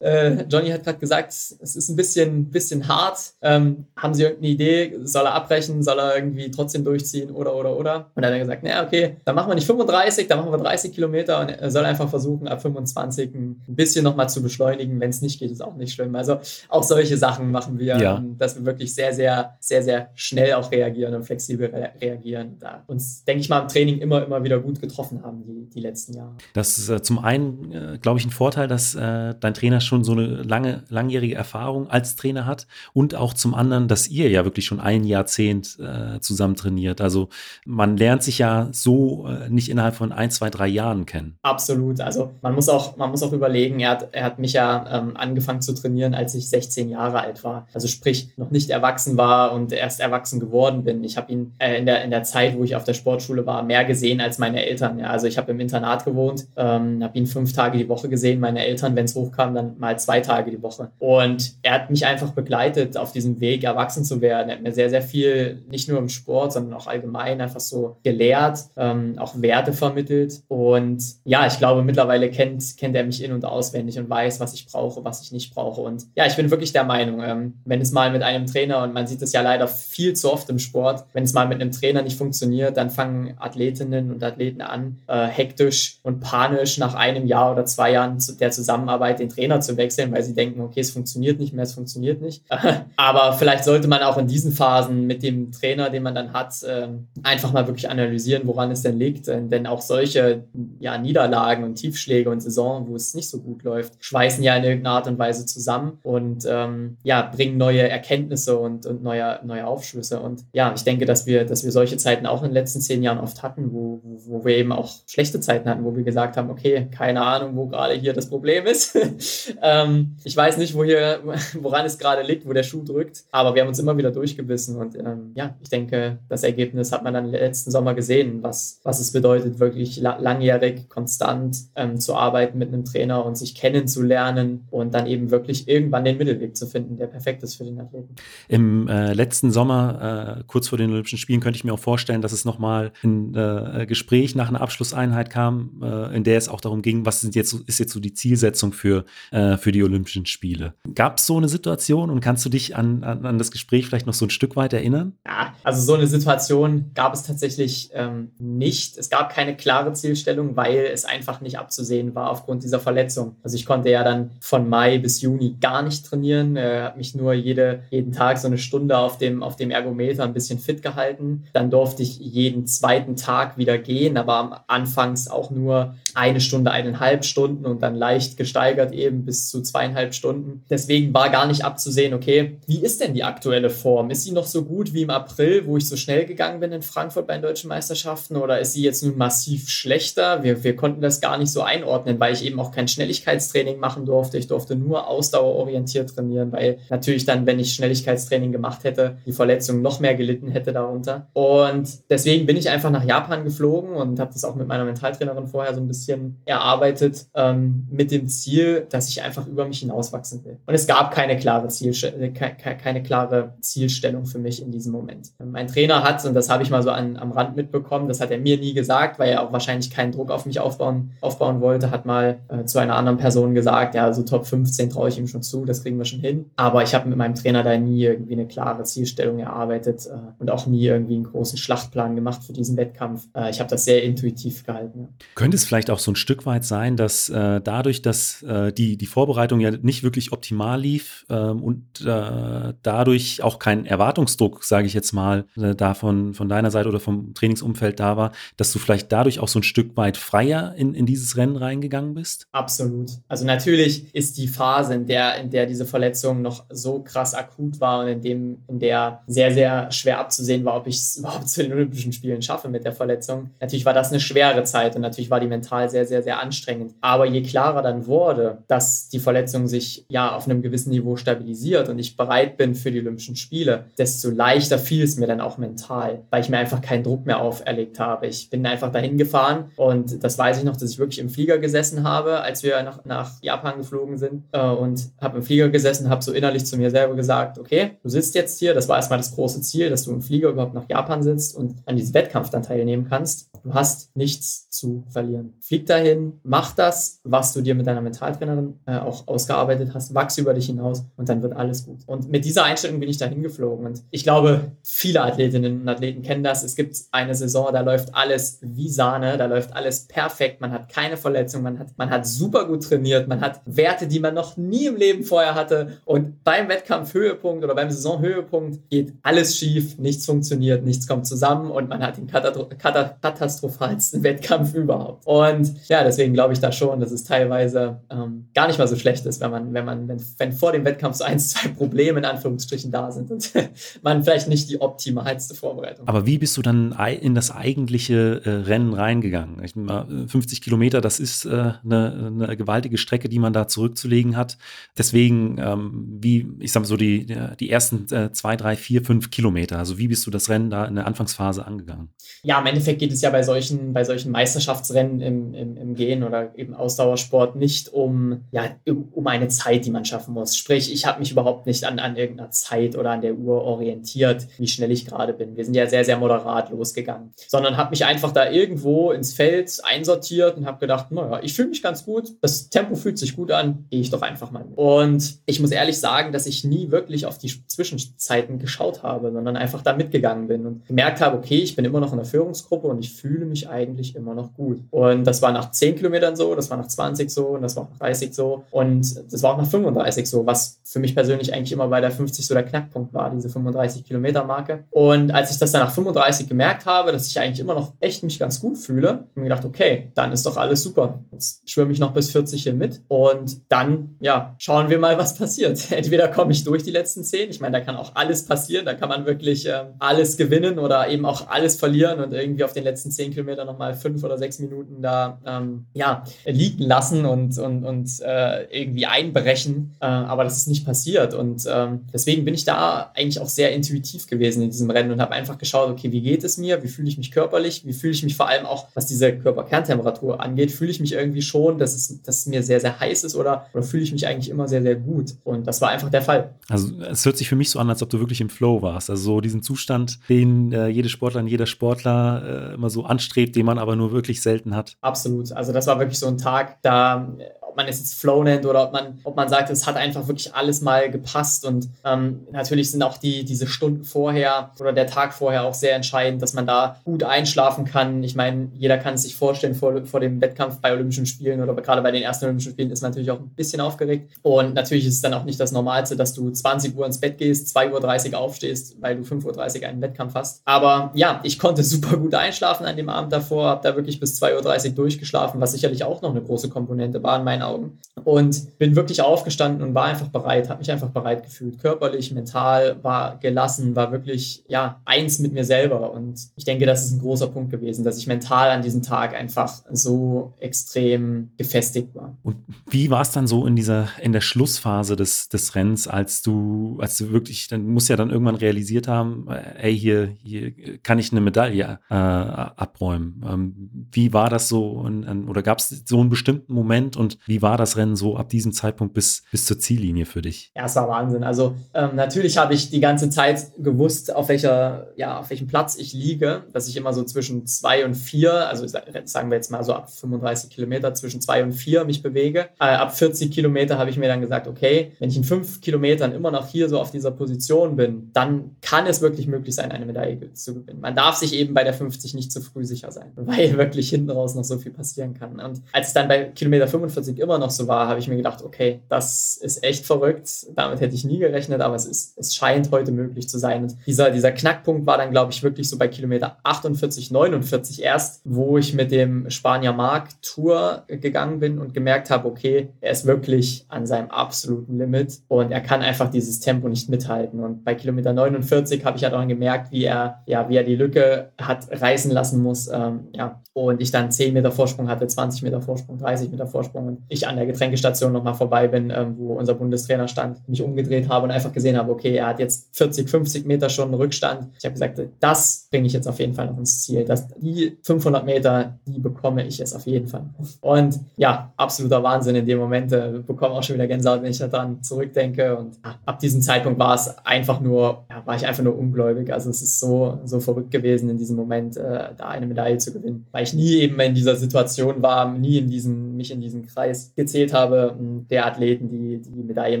äh, Johnny hat gerade gesagt, es ist ein bisschen, bisschen hart. Ähm, haben Sie irgendeine Idee? Soll er abbrechen? Soll er irgendwie trotzdem durchziehen? Oder, oder, oder? Und dann hat er gesagt, naja, okay, dann machen wir nicht 35, dann machen wir 30 Kilometer und er soll einfach versuchen, ab 25 ein bisschen nochmal zu beschleunigen. Wenn es nicht geht, ist auch nicht schlimm. Also auch solche Sachen machen wir, ja. Ähm, dass wir wirklich sehr, sehr, sehr, sehr schnell auch reagieren und flexibel re reagieren. Da uns, denke ich mal, im Training immer, immer wieder gut getroffen haben, die, die letzten Jahre. Das ist äh, zum einen, äh, glaube ich, ein Vorteil, dass äh, dein Trainer schon schon so eine lange, langjährige Erfahrung als Trainer hat und auch zum anderen, dass ihr ja wirklich schon ein Jahrzehnt äh, zusammen trainiert. Also man lernt sich ja so äh, nicht innerhalb von ein, zwei, drei Jahren kennen. Absolut. Also man muss auch, man muss auch überlegen, er hat, er hat mich ja ähm, angefangen zu trainieren, als ich 16 Jahre alt war. Also sprich, noch nicht erwachsen war und erst erwachsen geworden bin. Ich habe ihn äh, in, der, in der Zeit, wo ich auf der Sportschule war, mehr gesehen als meine Eltern. Ja, also ich habe im Internat gewohnt, ähm, habe ihn fünf Tage die Woche gesehen. Meine Eltern, wenn es hochkam, dann mal zwei Tage die Woche. Und er hat mich einfach begleitet auf diesem Weg, erwachsen zu werden. Er hat mir sehr, sehr viel, nicht nur im Sport, sondern auch allgemein einfach so gelehrt, ähm, auch Werte vermittelt. Und ja, ich glaube, mittlerweile kennt, kennt er mich in- und auswendig und weiß, was ich brauche, was ich nicht brauche. Und ja, ich bin wirklich der Meinung, ähm, wenn es mal mit einem Trainer, und man sieht es ja leider viel zu oft im Sport, wenn es mal mit einem Trainer nicht funktioniert, dann fangen Athletinnen und Athleten an, äh, hektisch und panisch nach einem Jahr oder zwei Jahren der Zusammenarbeit den Trainer zu wechseln, weil sie denken, okay, es funktioniert nicht mehr, es funktioniert nicht. [laughs] Aber vielleicht sollte man auch in diesen Phasen mit dem Trainer, den man dann hat, ähm, einfach mal wirklich analysieren, woran es denn liegt. Denn auch solche ja, Niederlagen und Tiefschläge und Saison, wo es nicht so gut läuft, schweißen ja in irgendeiner Art und Weise zusammen und ähm, ja, bringen neue Erkenntnisse und, und neue, neue Aufschlüsse. Und ja, ich denke, dass wir, dass wir solche Zeiten auch in den letzten zehn Jahren oft hatten, wo, wo, wo wir eben auch schlechte Zeiten hatten, wo wir gesagt haben, okay, keine Ahnung, wo gerade hier das Problem ist. [laughs] ähm, ich weiß nicht, wo hier, [laughs] woran es gerade liegt, wo der Schuh drückt, aber wir haben uns immer wieder durchgebissen und ähm, ja, ich denke, das Ergebnis hat man dann letzten Sommer gesehen, was, was es bedeutet, wirklich langjährig, konstant ähm, zu arbeiten mit einem Trainer und sich kennenzulernen und dann eben wirklich irgendwann den Mittelweg zu finden, der perfekt ist für den Athleten. Im äh, letzten Sommer, äh, kurz vor den Olympischen Spielen, könnte ich mir auch vorstellen, dass es nochmal ein äh, Gespräch nach einer Abschlusseinheit kam, äh, in der es auch darum ging, was sind jetzt, ist jetzt so die Zielsetzung für, äh, für die Olympischen Olympischen Spiele. Gab es so eine Situation und kannst du dich an, an, an, das Gespräch vielleicht noch so ein Stück weit erinnern? Ja, also so eine Situation gab es tatsächlich ähm, nicht. Es gab keine klare Zielstellung, weil es einfach nicht abzusehen war aufgrund dieser Verletzung. Also ich konnte ja dann von Mai bis Juni gar nicht trainieren, äh, habe mich nur jede, jeden Tag so eine Stunde auf dem, auf dem Ergometer ein bisschen fit gehalten. Dann durfte ich jeden zweiten Tag wieder gehen, aber anfangs auch nur eine Stunde, eineinhalb Stunden und dann leicht gesteigert eben bis zu zweieinhalb Stunden. Deswegen war gar nicht abzusehen, okay, wie ist denn die aktuelle Form? Ist sie noch so gut wie im April, wo ich so schnell gegangen bin in Frankfurt bei den deutschen Meisterschaften oder ist sie jetzt nun massiv schlechter? Wir, wir konnten das gar nicht so einordnen, weil ich eben auch kein Schnelligkeitstraining machen durfte. Ich durfte nur ausdauerorientiert trainieren, weil natürlich dann, wenn ich Schnelligkeitstraining gemacht hätte, die Verletzung noch mehr gelitten hätte darunter. Und deswegen bin ich einfach nach Japan geflogen und habe das auch mit meiner Mentaltrainerin vorher so ein bisschen bisschen erarbeitet ähm, mit dem Ziel, dass ich einfach über mich hinauswachsen will. Und es gab keine klare, Zielste äh, keine klare Zielstellung für mich in diesem Moment. Mein Trainer hat, und das habe ich mal so an, am Rand mitbekommen, das hat er mir nie gesagt, weil er auch wahrscheinlich keinen Druck auf mich aufbauen, aufbauen wollte, hat mal äh, zu einer anderen Person gesagt, ja, so Top 15 traue ich ihm schon zu, das kriegen wir schon hin. Aber ich habe mit meinem Trainer da nie irgendwie eine klare Zielstellung erarbeitet äh, und auch nie irgendwie einen großen Schlachtplan gemacht für diesen Wettkampf. Äh, ich habe das sehr intuitiv gehalten. Ja. Könnte es vielleicht auch so ein Stück weit sein, dass äh, dadurch, dass äh, die, die Vorbereitung ja nicht wirklich optimal lief ähm, und äh, dadurch auch kein Erwartungsdruck, sage ich jetzt mal, äh, da von, von deiner Seite oder vom Trainingsumfeld da war, dass du vielleicht dadurch auch so ein Stück weit freier in, in dieses Rennen reingegangen bist? Absolut. Also natürlich ist die Phase, in der, in der diese Verletzung noch so krass akut war und in dem, in der sehr, sehr schwer abzusehen war, ob ich es [laughs] überhaupt zu den Olympischen Spielen schaffe mit der Verletzung. Natürlich war das eine schwere Zeit und natürlich war die mental mental sehr, sehr, sehr anstrengend. Aber je klarer dann wurde, dass die Verletzung sich ja auf einem gewissen Niveau stabilisiert und ich bereit bin für die Olympischen Spiele, desto leichter fiel es mir dann auch mental, weil ich mir einfach keinen Druck mehr auferlegt habe. Ich bin einfach dahin gefahren und das weiß ich noch, dass ich wirklich im Flieger gesessen habe, als wir nach, nach Japan geflogen sind äh, und habe im Flieger gesessen, habe so innerlich zu mir selber gesagt, okay, du sitzt jetzt hier, das war erstmal das große Ziel, dass du im Flieger überhaupt nach Japan sitzt und an diesem Wettkampf dann teilnehmen kannst. Du hast nichts zu verlieren. Flieg dahin, mach das, was du dir mit deiner Mentaltrainerin äh, auch ausgearbeitet hast, wachs über dich hinaus und dann wird alles gut. Und mit dieser Einstellung bin ich dahin geflogen. Und ich glaube, viele Athletinnen und Athleten kennen das. Es gibt eine Saison, da läuft alles wie Sahne, da läuft alles perfekt. Man hat keine Verletzung, man hat, man hat super gut trainiert, man hat Werte, die man noch nie im Leben vorher hatte. Und beim Wettkampfhöhepunkt oder beim Saisonhöhepunkt geht alles schief, nichts funktioniert, nichts kommt zusammen und man hat den katastrophalsten [laughs] Wettkampf überhaupt. Und ja, deswegen glaube ich da schon, dass es teilweise ähm, gar nicht mal so schlecht ist, wenn man, wenn man, wenn, wenn vor dem Wettkampf so ein, zwei Probleme in Anführungsstrichen da sind und [laughs] man vielleicht nicht die optimalste Vorbereitung. Aber wie bist du dann in das eigentliche äh, Rennen reingegangen? Ich, 50 Kilometer, das ist äh, eine, eine, gewaltige Strecke, die man da zurückzulegen hat. Deswegen, ähm, wie, ich sag mal so, die, die ersten äh, zwei, drei, vier, fünf Kilometer, also wie bist du das Rennen da in der Anfangsphase angegangen? Ja, im Endeffekt geht es ja bei solchen, bei solchen Meisterschaftsrennen im, im, im Gehen oder eben Ausdauersport nicht um, ja, um eine Zeit, die man schaffen muss. Sprich, ich habe mich überhaupt nicht an, an irgendeiner Zeit oder an der Uhr orientiert, wie schnell ich gerade bin. Wir sind ja sehr, sehr moderat losgegangen, sondern habe mich einfach da irgendwo ins Feld einsortiert und habe gedacht, naja, ich fühle mich ganz gut, das Tempo fühlt sich gut an, gehe ich doch einfach mal. Und ich muss ehrlich sagen, dass ich nie wirklich auf die Zwischenzeiten geschaut habe, sondern einfach da mitgegangen bin und gemerkt habe, okay, ich bin immer noch in der Führungsgruppe und ich fühle mich eigentlich immer noch gut. Und das war nach 10 Kilometern so, das war nach 20 so und das war nach 30 so und das war auch nach 35 so, was für mich persönlich eigentlich immer bei der 50 so der Knackpunkt war, diese 35 Kilometer Marke. Und als ich das dann nach 35 gemerkt habe, dass ich eigentlich immer noch echt mich ganz gut fühle, habe ich mir gedacht, okay, dann ist doch alles super. Jetzt schwimme ich noch bis 40 hier mit und dann, ja, schauen wir mal, was passiert. [laughs] Entweder komme ich durch die letzten 10, ich meine, da kann auch alles passieren, da kann man wirklich äh, alles gewinnen oder eben auch alles verlieren und irgendwie auf den letzten 10 Kilometern nochmal 5 oder 6 Minuten da, ähm, ja, liegen lassen und, und, und äh, irgendwie einbrechen. Äh, aber das ist nicht passiert und ähm, deswegen bin ich da eigentlich auch sehr intuitiv gewesen in diesem Rennen und habe einfach geschaut, okay, wie geht es mir, wie fühle ich mich körperlich, wie fühle ich mich vor allem auch, was diese Körperkerntemperatur angeht, fühle ich mich irgendwie schon, dass es, dass es mir sehr, sehr heiß ist oder, oder fühle ich mich eigentlich immer sehr, sehr gut und das war einfach der Fall. Also es hört sich für mich so an, als ob du wirklich im Flow warst, also so diesen Zustand, den äh, jede Sportlerin, jeder Sportler äh, immer so anstrebt, den man aber nur wirklich selten hat. Absolut, also das war wirklich so ein Tag, da ob man es jetzt Flow nennt oder ob man, ob man sagt, es hat einfach wirklich alles mal gepasst. Und ähm, natürlich sind auch die, diese Stunden vorher oder der Tag vorher auch sehr entscheidend, dass man da gut einschlafen kann. Ich meine, jeder kann es sich vorstellen, vor, vor dem Wettkampf bei Olympischen Spielen oder gerade bei den ersten Olympischen Spielen ist natürlich auch ein bisschen aufgeregt. Und natürlich ist es dann auch nicht das Normalste, dass du 20 Uhr ins Bett gehst, 2.30 Uhr aufstehst, weil du 5.30 Uhr einen Wettkampf hast. Aber ja, ich konnte [laughs] super gut einschlafen an dem Abend davor, habe da wirklich bis 2.30 Uhr durchgeschlafen, was sicherlich auch noch eine große Komponente war in meinen meinen Augen. Und bin wirklich aufgestanden und war einfach bereit, habe mich einfach bereit gefühlt. Körperlich, mental, war gelassen, war wirklich, ja, eins mit mir selber. Und ich denke, das ist ein großer Punkt gewesen, dass ich mental an diesem Tag einfach so extrem gefestigt war. Und wie war es dann so in dieser, in der Schlussphase des, des Rennens, als du, als du wirklich, dann musst ja dann irgendwann realisiert haben, ey, hier, hier kann ich eine Medaille äh, abräumen. Ähm, wie war das so? Und, oder gab es so einen bestimmten Moment und wie war das Rennen so ab diesem Zeitpunkt bis, bis zur Ziellinie für dich? Ja, es war Wahnsinn. Also ähm, natürlich habe ich die ganze Zeit gewusst, auf welcher, ja, auf welchem Platz ich liege, dass ich immer so zwischen zwei und vier, also sagen wir jetzt mal so ab 35 Kilometer, zwischen zwei und vier mich bewege. Äh, ab 40 Kilometer habe ich mir dann gesagt, okay, wenn ich in fünf Kilometern immer noch hier so auf dieser Position bin, dann kann es wirklich möglich sein, eine Medaille zu gewinnen. Man darf sich eben bei der 50 nicht zu früh sicher sein, [laughs] weil wirklich hinten raus noch so viel passieren kann. Und als es dann bei Kilometer 45 immer noch so war, habe ich mir gedacht, okay, das ist echt verrückt. Damit hätte ich nie gerechnet, aber es, ist, es scheint heute möglich zu sein. Und dieser, dieser Knackpunkt war dann, glaube ich, wirklich so bei Kilometer 48, 49 erst, wo ich mit dem Spanier Mark Tour gegangen bin und gemerkt habe, okay, er ist wirklich an seinem absoluten Limit und er kann einfach dieses Tempo nicht mithalten. Und bei Kilometer 49 habe ich ja dann gemerkt, wie er, ja, wie er die Lücke hat reißen lassen muss. Ähm, ja, und ich dann 10 Meter Vorsprung hatte, 20 Meter Vorsprung, 30 Meter Vorsprung. Und ich an der Getränkestation nochmal vorbei bin, ähm, wo unser Bundestrainer stand, mich umgedreht habe und einfach gesehen habe, okay, er hat jetzt 40, 50 Meter schon Rückstand. Ich habe gesagt, das bringe ich jetzt auf jeden Fall noch ins Ziel. Das, die 500 Meter, die bekomme ich jetzt auf jeden Fall. Und ja, absoluter Wahnsinn in dem Moment. Äh, bekomme auch schon wieder Gänsehaut, wenn ich daran zurückdenke. Und ab diesem Zeitpunkt war es einfach nur, ja, war ich einfach nur ungläubig. Also es ist so, so verrückt gewesen in diesem Moment, äh, da eine Medaille zu gewinnen. Weil ich nie eben in dieser Situation war, nie in diesen, mich in diesen Kreis gezählt habe, der Athleten, die die Medaillen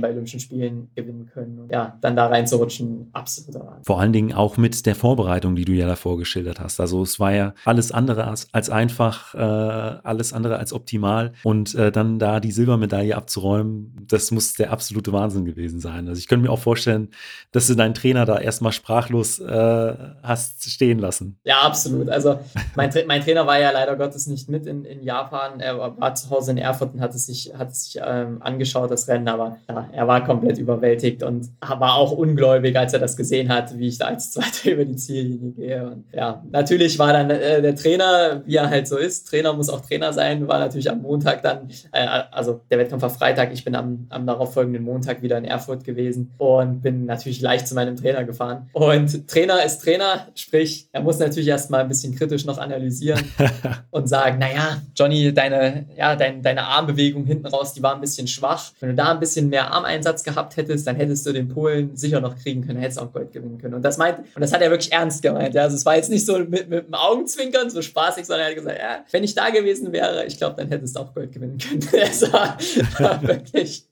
bei Olympischen Spielen gewinnen können. Und ja, dann da reinzurutschen, absoluter Wahnsinn. Vor allen Dingen auch mit der Vorbereitung, die du ja davor geschildert hast. Also es war ja alles andere als, als einfach, äh, alles andere als optimal. Und äh, dann da die Silbermedaille abzuräumen, das muss der absolute Wahnsinn gewesen sein. Also ich könnte mir auch vorstellen, dass du deinen Trainer da erstmal sprachlos äh, hast stehen lassen. Ja, absolut. Also mein, mein Trainer war ja leider Gottes nicht mit in, in Japan. Er war zu Hause in Erfurt und hat es sich, hat es sich ähm, angeschaut, das Rennen, aber ja, er war komplett überwältigt und war auch ungläubig, als er das gesehen hat, wie ich da als Zweiter [laughs] über die Ziellinie gehe. Und ja, natürlich war dann äh, der Trainer, wie er halt so ist, Trainer muss auch Trainer sein, war natürlich am Montag dann, äh, also der Wettkampf war Freitag, ich bin am, am darauffolgenden Montag wieder in Erfurt gewesen und bin natürlich leicht zu meinem Trainer gefahren. Und Trainer ist Trainer, sprich, er muss natürlich erstmal ein bisschen kritisch noch analysieren [laughs] und sagen, naja, Johnny, deine, ja, dein, deine Armbewegung hinten raus, die war ein bisschen schwach. Wenn du da ein bisschen mehr Armeinsatz gehabt hättest, dann hättest du den Polen sicher noch kriegen können, hättest auch Gold gewinnen können. Und das meint, und das hat er wirklich ernst gemeint. Ja. Also es war jetzt nicht so mit, mit dem Augenzwinkern, so spaßig, sondern er hat gesagt, ja, wenn ich da gewesen wäre, ich glaube, dann hättest du auch Gold gewinnen können. [laughs] Es war [laughs] wirklich,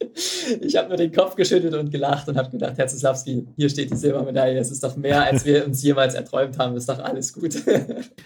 ich habe nur den Kopf geschüttelt und gelacht und habe gedacht, Herr Zuslawski, hier steht die Silbermedaille, das ist doch mehr, als wir uns jemals erträumt haben, ist doch alles gut.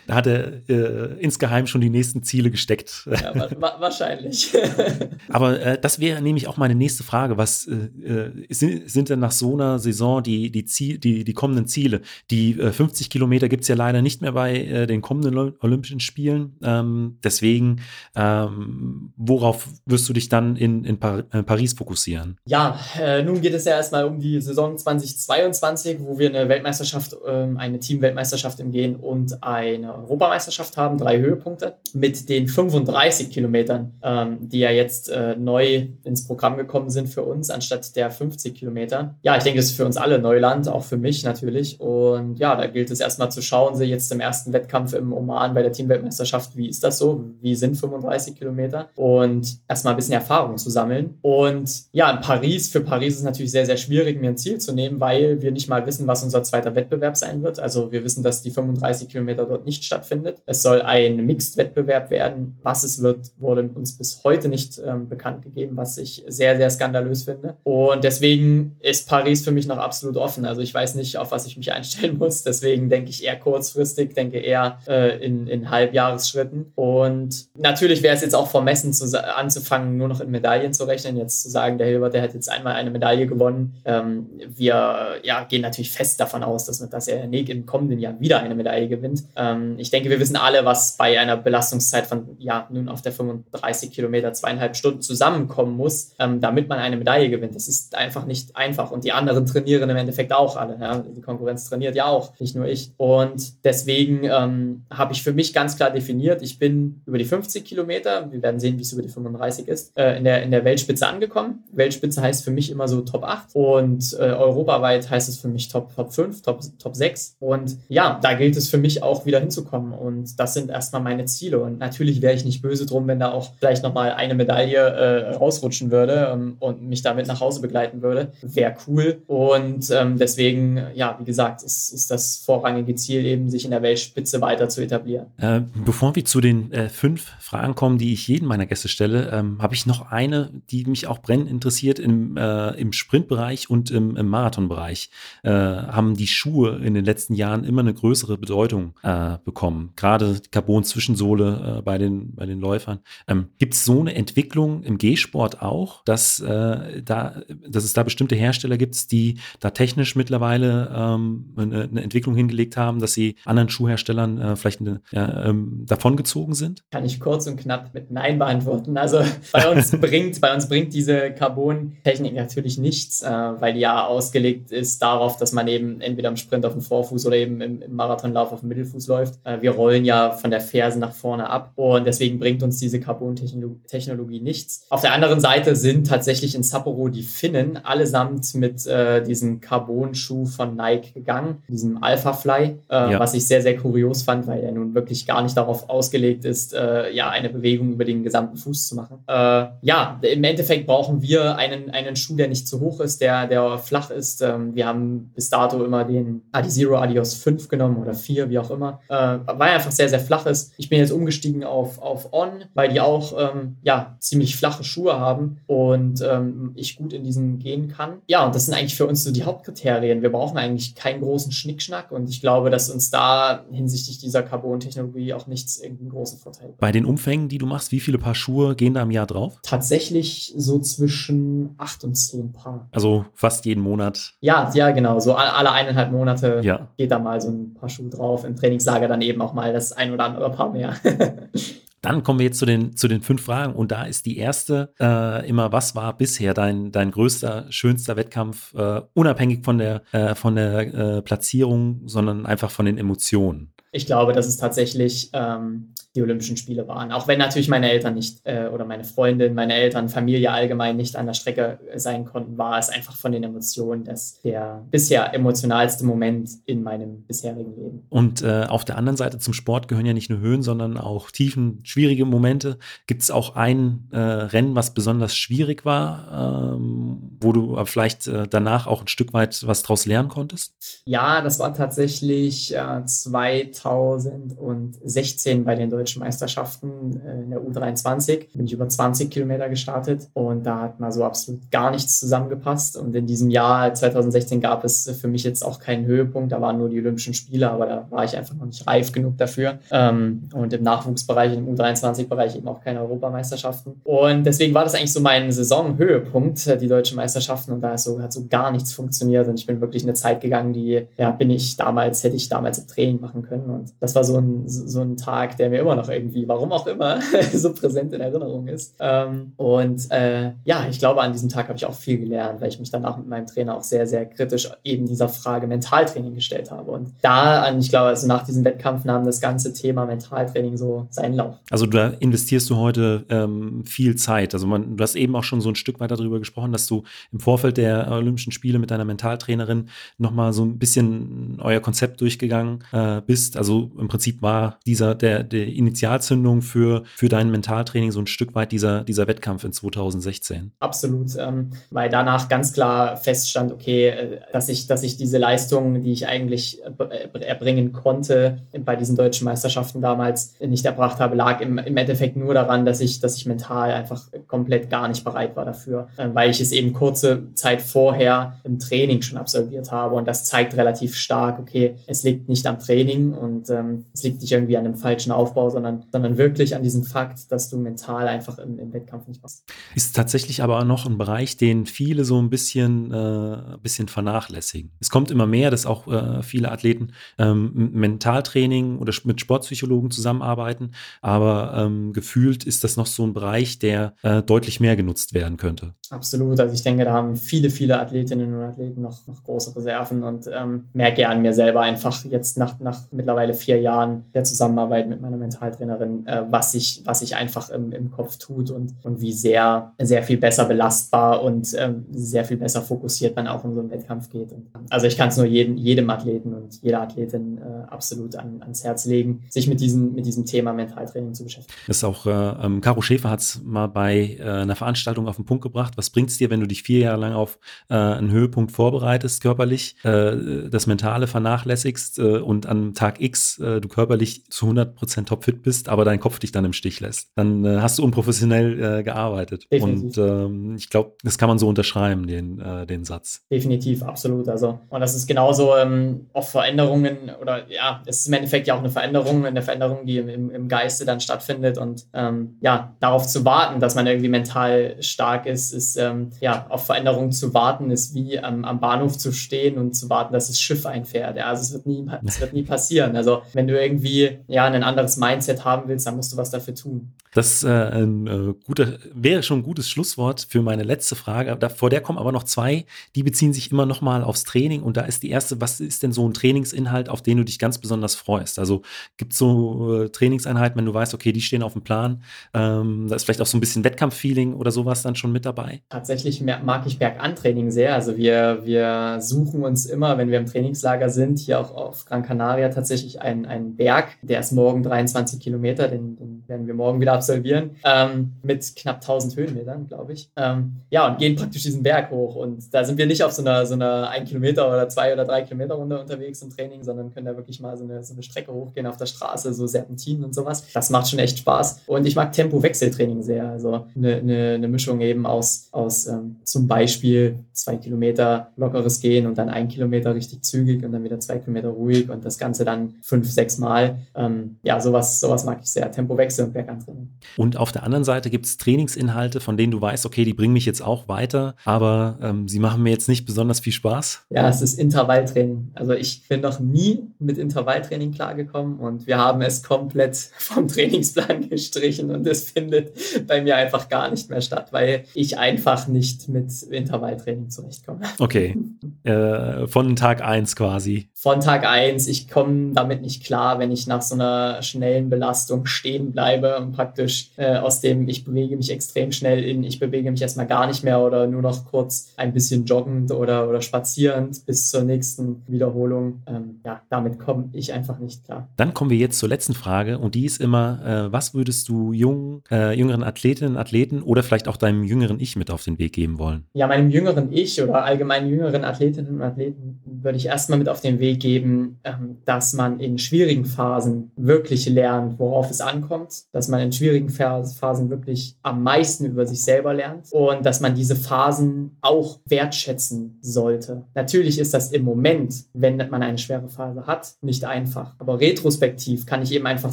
Da hat er äh, insgeheim schon die nächsten Ziele gesteckt. Ja, wa wahrscheinlich. [laughs] [laughs] Aber äh, das wäre nämlich auch meine nächste Frage. Was äh, äh sind, sind denn nach so einer Saison die, die, Ziel, die, die kommenden Ziele? Die 50 äh, Kilometer gibt es ja leider nicht mehr bei äh, den kommenden Olympischen Spielen. Ähm, deswegen, ähm, worauf wirst du dich dann in, in Par Paris fokussieren? Ja, nun geht es ja erstmal um die Saison 2022, wo wir eine Weltmeisterschaft, ähm, eine Teamweltmeisterschaft im Gehen und eine Europameisterschaft haben, drei Höhepunkte mit den 35 Kilometern, ähm, die ja jetzt äh, neu ins Programm gekommen sind für uns, anstatt der 50 Kilometer. Ja, ich denke, das ist für uns alle Neuland, auch für mich natürlich. Und ja, da gilt es erstmal zu schauen, sie jetzt im ersten Wettkampf im Oman bei der Teamweltmeisterschaft, wie ist das so? Wie sind 35 Kilometer? Und erstmal ein bisschen Erfahrung zu sammeln. Und ja, in Paris, für Paris ist es natürlich sehr, sehr schwierig, mir ein Ziel zu nehmen, weil wir nicht mal wissen, was unser zweiter Wettbewerb sein wird. Also wir wissen, dass die 35 Kilometer dort nicht stattfindet. Es soll ein Mixed-Wettbewerb werden. Was es wird, wurde uns bis heute nicht ähm, bekannt gegeben, was ich sehr, sehr skandalös finde. Und deswegen ist Paris für mich noch absolut offen. Also ich weiß nicht, auf was ich mich [laughs] einstellen muss. Deswegen denke ich eher kurzfristig, denke eher äh, in, in Halbjahresschritten. Und natürlich wäre es jetzt auch vermessen zu, anzufangen, nur noch in Medaillen zu rechnen. Jetzt zu sagen, der Hilbert, der hat jetzt einmal eine Medaille gewonnen. Ähm, wir ja, gehen natürlich fest davon aus, dass, dass er im kommenden Jahr wieder eine Medaille gewinnt. Ähm, ich denke, wir wissen alle, was bei einer Belastungszeit von ja nun auf der 35 Kilometer zweieinhalb Stunden zusammenkommen muss, ähm, damit man eine Medaille gewinnt. Das ist einfach nicht einfach. Und die anderen trainieren im Endeffekt auch alle. Ja? Die Konkurrenz trainiert ja auch, nicht nur ich. Und deswegen ähm, habe ich für mich ganz klar definiert, ich bin über die 50 Kilometer, wir werden sehen, wie es über die 35 ist, äh, in, der, in der Weltspitze angekommen. Weltspitze heißt für mich immer so Top 8 und äh, europaweit heißt es für mich Top, Top 5, Top, Top 6. Und ja, da gilt es für mich auch wieder hinzukommen. Und das sind erstmal meine Ziele. Und natürlich wäre ich nicht böse drum, wenn da auch vielleicht nochmal eine Medaille äh, rausrutschen würde ähm, und mich damit nach Hause begleiten würde. Wäre cool. Und ähm, deswegen, ja, wie gesagt, ist, ist das vorrangige Ziel eben, sich in der Weltspitze weiter zu etablieren. Äh, bevor wir zu den äh, fünf Fragen kommen, die ich jedem meiner Gäste stelle, ähm, habe ich noch eine, die mich auch brennend interessiert im, äh, im Sprintbereich und im, im Marathonbereich. Äh, haben die Schuhe in den letzten Jahren immer eine größere Bedeutung äh, bekommen. Gerade Carbon-Zwischensohle bei, den, bei den Läufern. Ähm, Gibt es so eine Entwicklung im G-Sport auch, dass, äh, da, dass es da bestimmte Hersteller gibt, die da technisch mittlerweile ähm, eine, eine, Entwicklung hingelegt haben, dass sie anderen Schuhherstellern äh, vielleicht eine, ja, ähm, davongezogen sind? Kann ich kurz und knapp mit Nein beantworten. Also bei uns [laughs] bringt, bei uns bringt diese Carbon-Technik natürlich nichts, äh, weil die ja ausgelegt ist darauf, dass man eben entweder im Sprint auf dem Vorfuß oder eben im, im Marathonlauf auf dem Mittelfuß läuft. Äh, wir rollen ja von der Ferse nach vorne ab und deswegen bringt uns diese Carbon-Technologie nichts. Auf der anderen Seite sind tatsächlich in Sapporo die Finnen allesamt mit äh, diesem Carbon-Schuh von Nike gegangen, diesem Alpha Fly, äh, ja. was ich sehr, sehr kurios fand, weil er nun wirklich gar nicht darauf ausgelegt ist, äh, ja, eine Bewegung über den gesamten Fuß zu machen. Äh, ja, im Endeffekt brauchen wir einen, einen Schuh, der nicht zu hoch ist, der, der flach ist. Ähm, wir haben bis dato immer den Adizero Adios 5 genommen oder 4, wie auch immer, äh, weil er einfach sehr, sehr flach ist. Ich bin jetzt umgestiegen auf, auf On, weil die auch ähm, ja, ziemlich flache Schuhe haben und ähm, ich gut in diesen gehen kann. Ja, und das sind eigentlich für uns so die Hauptkriterien. Wir brauchen eigentlich keinen großen Schnickschnack und ich glaube, dass uns da hinsichtlich dieser Carbon-Technologie auch nichts irgendeinen großen Vorteil bringt. Bei den Umfängen, die du machst, wie viele Paar Schuhe gehen da im Jahr drauf? Tatsächlich so zwischen acht und zehn Paar. Also fast jeden Monat? Ja, ja, genau. So alle eineinhalb Monate ja. geht da mal so ein Paar Schuhe drauf. Im Trainingslager dann eben auch mal das ein oder andere Paar mehr. [laughs] Dann kommen wir jetzt zu den, zu den fünf Fragen und da ist die erste äh, immer, was war bisher dein, dein größter, schönster Wettkampf, äh, unabhängig von der, äh, von der äh, Platzierung, sondern einfach von den Emotionen? Ich glaube, das ist tatsächlich ähm, die Olympischen Spiele waren. Auch wenn natürlich meine Eltern nicht äh, oder meine Freundin, meine Eltern, Familie allgemein nicht an der Strecke sein konnten, war es einfach von den Emotionen das der bisher emotionalste Moment in meinem bisherigen Leben. Und äh, auf der anderen Seite zum Sport gehören ja nicht nur Höhen, sondern auch Tiefen, schwierige Momente. Gibt es auch ein äh, Rennen, was besonders schwierig war, ähm, wo du vielleicht äh, danach auch ein Stück weit was draus lernen konntest? Ja, das war tatsächlich 2016 äh, bei den Deutschen Meisterschaften äh, in der U23. Bin ich über 20 Kilometer gestartet und da hat mal so absolut gar nichts zusammengepasst. Und in diesem Jahr 2016 gab es für mich jetzt auch keinen Höhepunkt. Da waren nur die Olympischen Spiele, aber da war ich einfach noch nicht reif genug dafür. Ähm, und im Nachwuchsbereich, im U23-Bereich eben auch keine Europameisterschaften. Und deswegen war das eigentlich so mein Saisonhöhepunkt, die deutschen Meisterschaften. Und da so, hat so gar nichts funktioniert. Und ich bin wirklich eine Zeit gegangen, die, ja, bin ich damals, hätte ich damals im Training machen können. Und das war so ein, so ein Tag, der mir immer noch irgendwie, warum auch immer, [laughs] so präsent in Erinnerung ist. Ähm, und äh, ja, ich glaube, an diesem Tag habe ich auch viel gelernt, weil ich mich danach mit meinem Trainer auch sehr, sehr kritisch eben dieser Frage Mentaltraining gestellt habe. Und da, ich glaube, also nach diesem Wettkampf nahm das ganze Thema Mentaltraining so seinen Lauf. Also da investierst du heute ähm, viel Zeit. Also man, du hast eben auch schon so ein Stück weiter darüber gesprochen, dass du im Vorfeld der Olympischen Spiele mit deiner Mentaltrainerin nochmal so ein bisschen euer Konzept durchgegangen äh, bist. Also im Prinzip war dieser der, der Initialzündung für, für dein Mentaltraining so ein Stück weit dieser, dieser Wettkampf in 2016? Absolut, ähm, weil danach ganz klar feststand, okay, äh, dass ich, dass ich diese Leistung, die ich eigentlich äh, erbringen konnte bei diesen deutschen Meisterschaften damals nicht erbracht habe, lag im, im Endeffekt nur daran, dass ich, dass ich mental einfach komplett gar nicht bereit war dafür, äh, weil ich es eben kurze Zeit vorher im Training schon absolviert habe und das zeigt relativ stark, okay, es liegt nicht am Training und ähm, es liegt nicht irgendwie an einem falschen Aufbau, sondern, sondern wirklich an diesem Fakt, dass du mental einfach im, im Wettkampf nicht passt. Ist tatsächlich aber auch noch ein Bereich, den viele so ein bisschen, äh, bisschen vernachlässigen. Es kommt immer mehr, dass auch äh, viele Athleten ähm, Mentaltraining oder mit Sportpsychologen zusammenarbeiten, aber ähm, gefühlt ist das noch so ein Bereich, der äh, deutlich mehr genutzt werden könnte. Absolut. Also ich denke, da haben viele, viele Athletinnen und Athleten noch, noch große Reserven und ähm, merke an mir selber einfach jetzt nach, nach mittlerweile vier Jahren der Zusammenarbeit mit meiner Mental Mentaltrainerin, äh, was sich was sich einfach im, im Kopf tut und, und wie sehr, sehr viel besser belastbar und ähm, sehr viel besser fokussiert man auch in so einen Wettkampf geht. Und, also ich kann es nur jedem, jedem Athleten und jeder Athletin äh, absolut an, ans Herz legen, sich mit diesem, mit diesem Thema Mentaltraining zu beschäftigen. Das ist auch, äh, ähm, Caro Schäfer hat es mal bei äh, einer Veranstaltung auf den Punkt gebracht. Was bringt es dir, wenn du dich vier Jahre lang auf äh, einen Höhepunkt vorbereitest, körperlich, äh, das Mentale vernachlässigst äh, und am Tag X äh, du körperlich zu 100% topfit fit bist, aber dein Kopf dich dann im Stich lässt. Dann äh, hast du unprofessionell äh, gearbeitet. Definitiv. Und ähm, ich glaube, das kann man so unterschreiben, den, den Satz. Definitiv, absolut. Also, und das ist genauso ähm, auch Veränderungen oder ja, es ist im Endeffekt ja auch eine Veränderung, eine Veränderung, die im, im Geiste dann stattfindet. Und ähm, ja, darauf zu warten, dass man irgendwie mental stark ist, ist ähm, ja, auf Veränderungen zu warten, ist wie am, am Bahnhof zu stehen und zu warten, dass das Schiff einfährt. Ja, also es wird nie, wird nie passieren. Also wenn du irgendwie ja ein anderes Mindset haben willst, dann musst du was dafür tun. Das äh, ein, äh, guter, wäre schon ein gutes Schlusswort für meine letzte Frage. Da, vor der kommen aber noch zwei, die beziehen sich immer noch mal aufs Training. Und da ist die erste, was ist denn so ein Trainingsinhalt, auf den du dich ganz besonders freust? Also gibt es so äh, Trainingseinheiten, wenn du weißt, okay, die stehen auf dem Plan, ähm, da ist vielleicht auch so ein bisschen Wettkampffeeling oder sowas dann schon mit dabei? Tatsächlich mag ich Bergantraining sehr. Also wir, wir suchen uns immer, wenn wir im Trainingslager sind, hier auch auf Gran Canaria tatsächlich einen, einen Berg, der ist morgen 23 Kilometer, den, den werden wir morgen wieder absolvieren, ähm, mit knapp 1000 Höhenmetern, glaube ich. Ähm, ja, und gehen praktisch diesen Berg hoch. Und da sind wir nicht auf so einer, so einer 1 Kilometer oder 2 oder 3 Kilometer Runde unterwegs im Training, sondern können da wirklich mal so eine, so eine Strecke hochgehen auf der Straße, so Serpentinen und sowas. Das macht schon echt Spaß. Und ich mag Tempo-Wechseltraining sehr. Also eine, eine, eine Mischung eben aus, aus ähm, zum Beispiel zwei Kilometer lockeres Gehen und dann ein Kilometer richtig zügig und dann wieder zwei Kilometer ruhig und das Ganze dann fünf, sechs Mal. Ähm, ja, sowas, sowas mag ich sehr. Tempowechsel und Bergantraining. Und auf der anderen Seite gibt es Trainingsinhalte, von denen du weißt, okay, die bringen mich jetzt auch weiter, aber ähm, sie machen mir jetzt nicht besonders viel Spaß. Ja, es ist Intervalltraining. Also ich bin noch nie mit Intervalltraining klargekommen und wir haben es komplett [laughs] vom Trainingsplan gestrichen und es findet bei mir einfach gar nicht mehr statt, weil ich einfach nicht mit Intervalltraining zurechtkomme. Okay. [laughs] Äh, von Tag 1 quasi. Von Tag 1. Ich komme damit nicht klar, wenn ich nach so einer schnellen Belastung stehen bleibe und praktisch äh, aus dem, ich bewege mich extrem schnell in, ich bewege mich erstmal gar nicht mehr oder nur noch kurz ein bisschen joggend oder, oder spazierend bis zur nächsten Wiederholung. Ähm, ja, damit komme ich einfach nicht klar. Dann kommen wir jetzt zur letzten Frage und die ist immer, äh, was würdest du jungen, äh, jüngeren Athletinnen, Athleten oder vielleicht auch deinem jüngeren Ich mit auf den Weg geben wollen? Ja, meinem jüngeren Ich oder allgemein jüngeren Athletinnen und Athleten würde ich erstmal mit auf den Weg geben, ähm, dass man in schwierigen Phasen wirklich lernt, worauf es ankommt, dass man in schwierigen Phasen wirklich am meisten über sich selber lernt und dass man diese Phasen auch wertschätzen sollte. Natürlich ist das im Moment, wenn man eine schwere Phase hat, nicht einfach. Aber retrospektiv kann ich eben einfach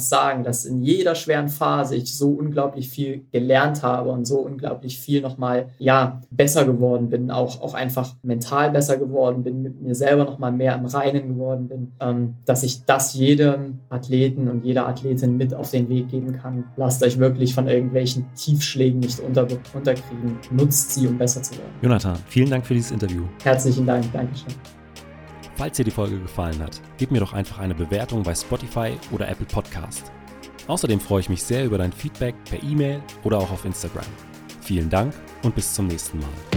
sagen, dass in jeder schweren Phase ich so unglaublich viel gelernt habe und so unglaublich viel nochmal, ja, besser geworden bin, auch, auch einfach mental besser geworden bin, mit mir selber nochmal mehr im Reinen geworden bin, ähm, dass ich das jedem Athleten und jeder Athletin mit auf den Weg geben kann. Lasst euch wirklich von irgendwelchen Tiefschlägen nicht unter, unterkriegen. Nutzt sie, um besser zu werden. Jonathan, vielen Dank für dieses Interview. Herzlichen Dank. Dankeschön. Falls dir die Folge gefallen hat, gib mir doch einfach eine Bewertung bei Spotify oder Apple Podcast. Außerdem freue ich mich sehr über dein Feedback per E-Mail oder auch auf Instagram. Vielen Dank und bis zum nächsten Mal.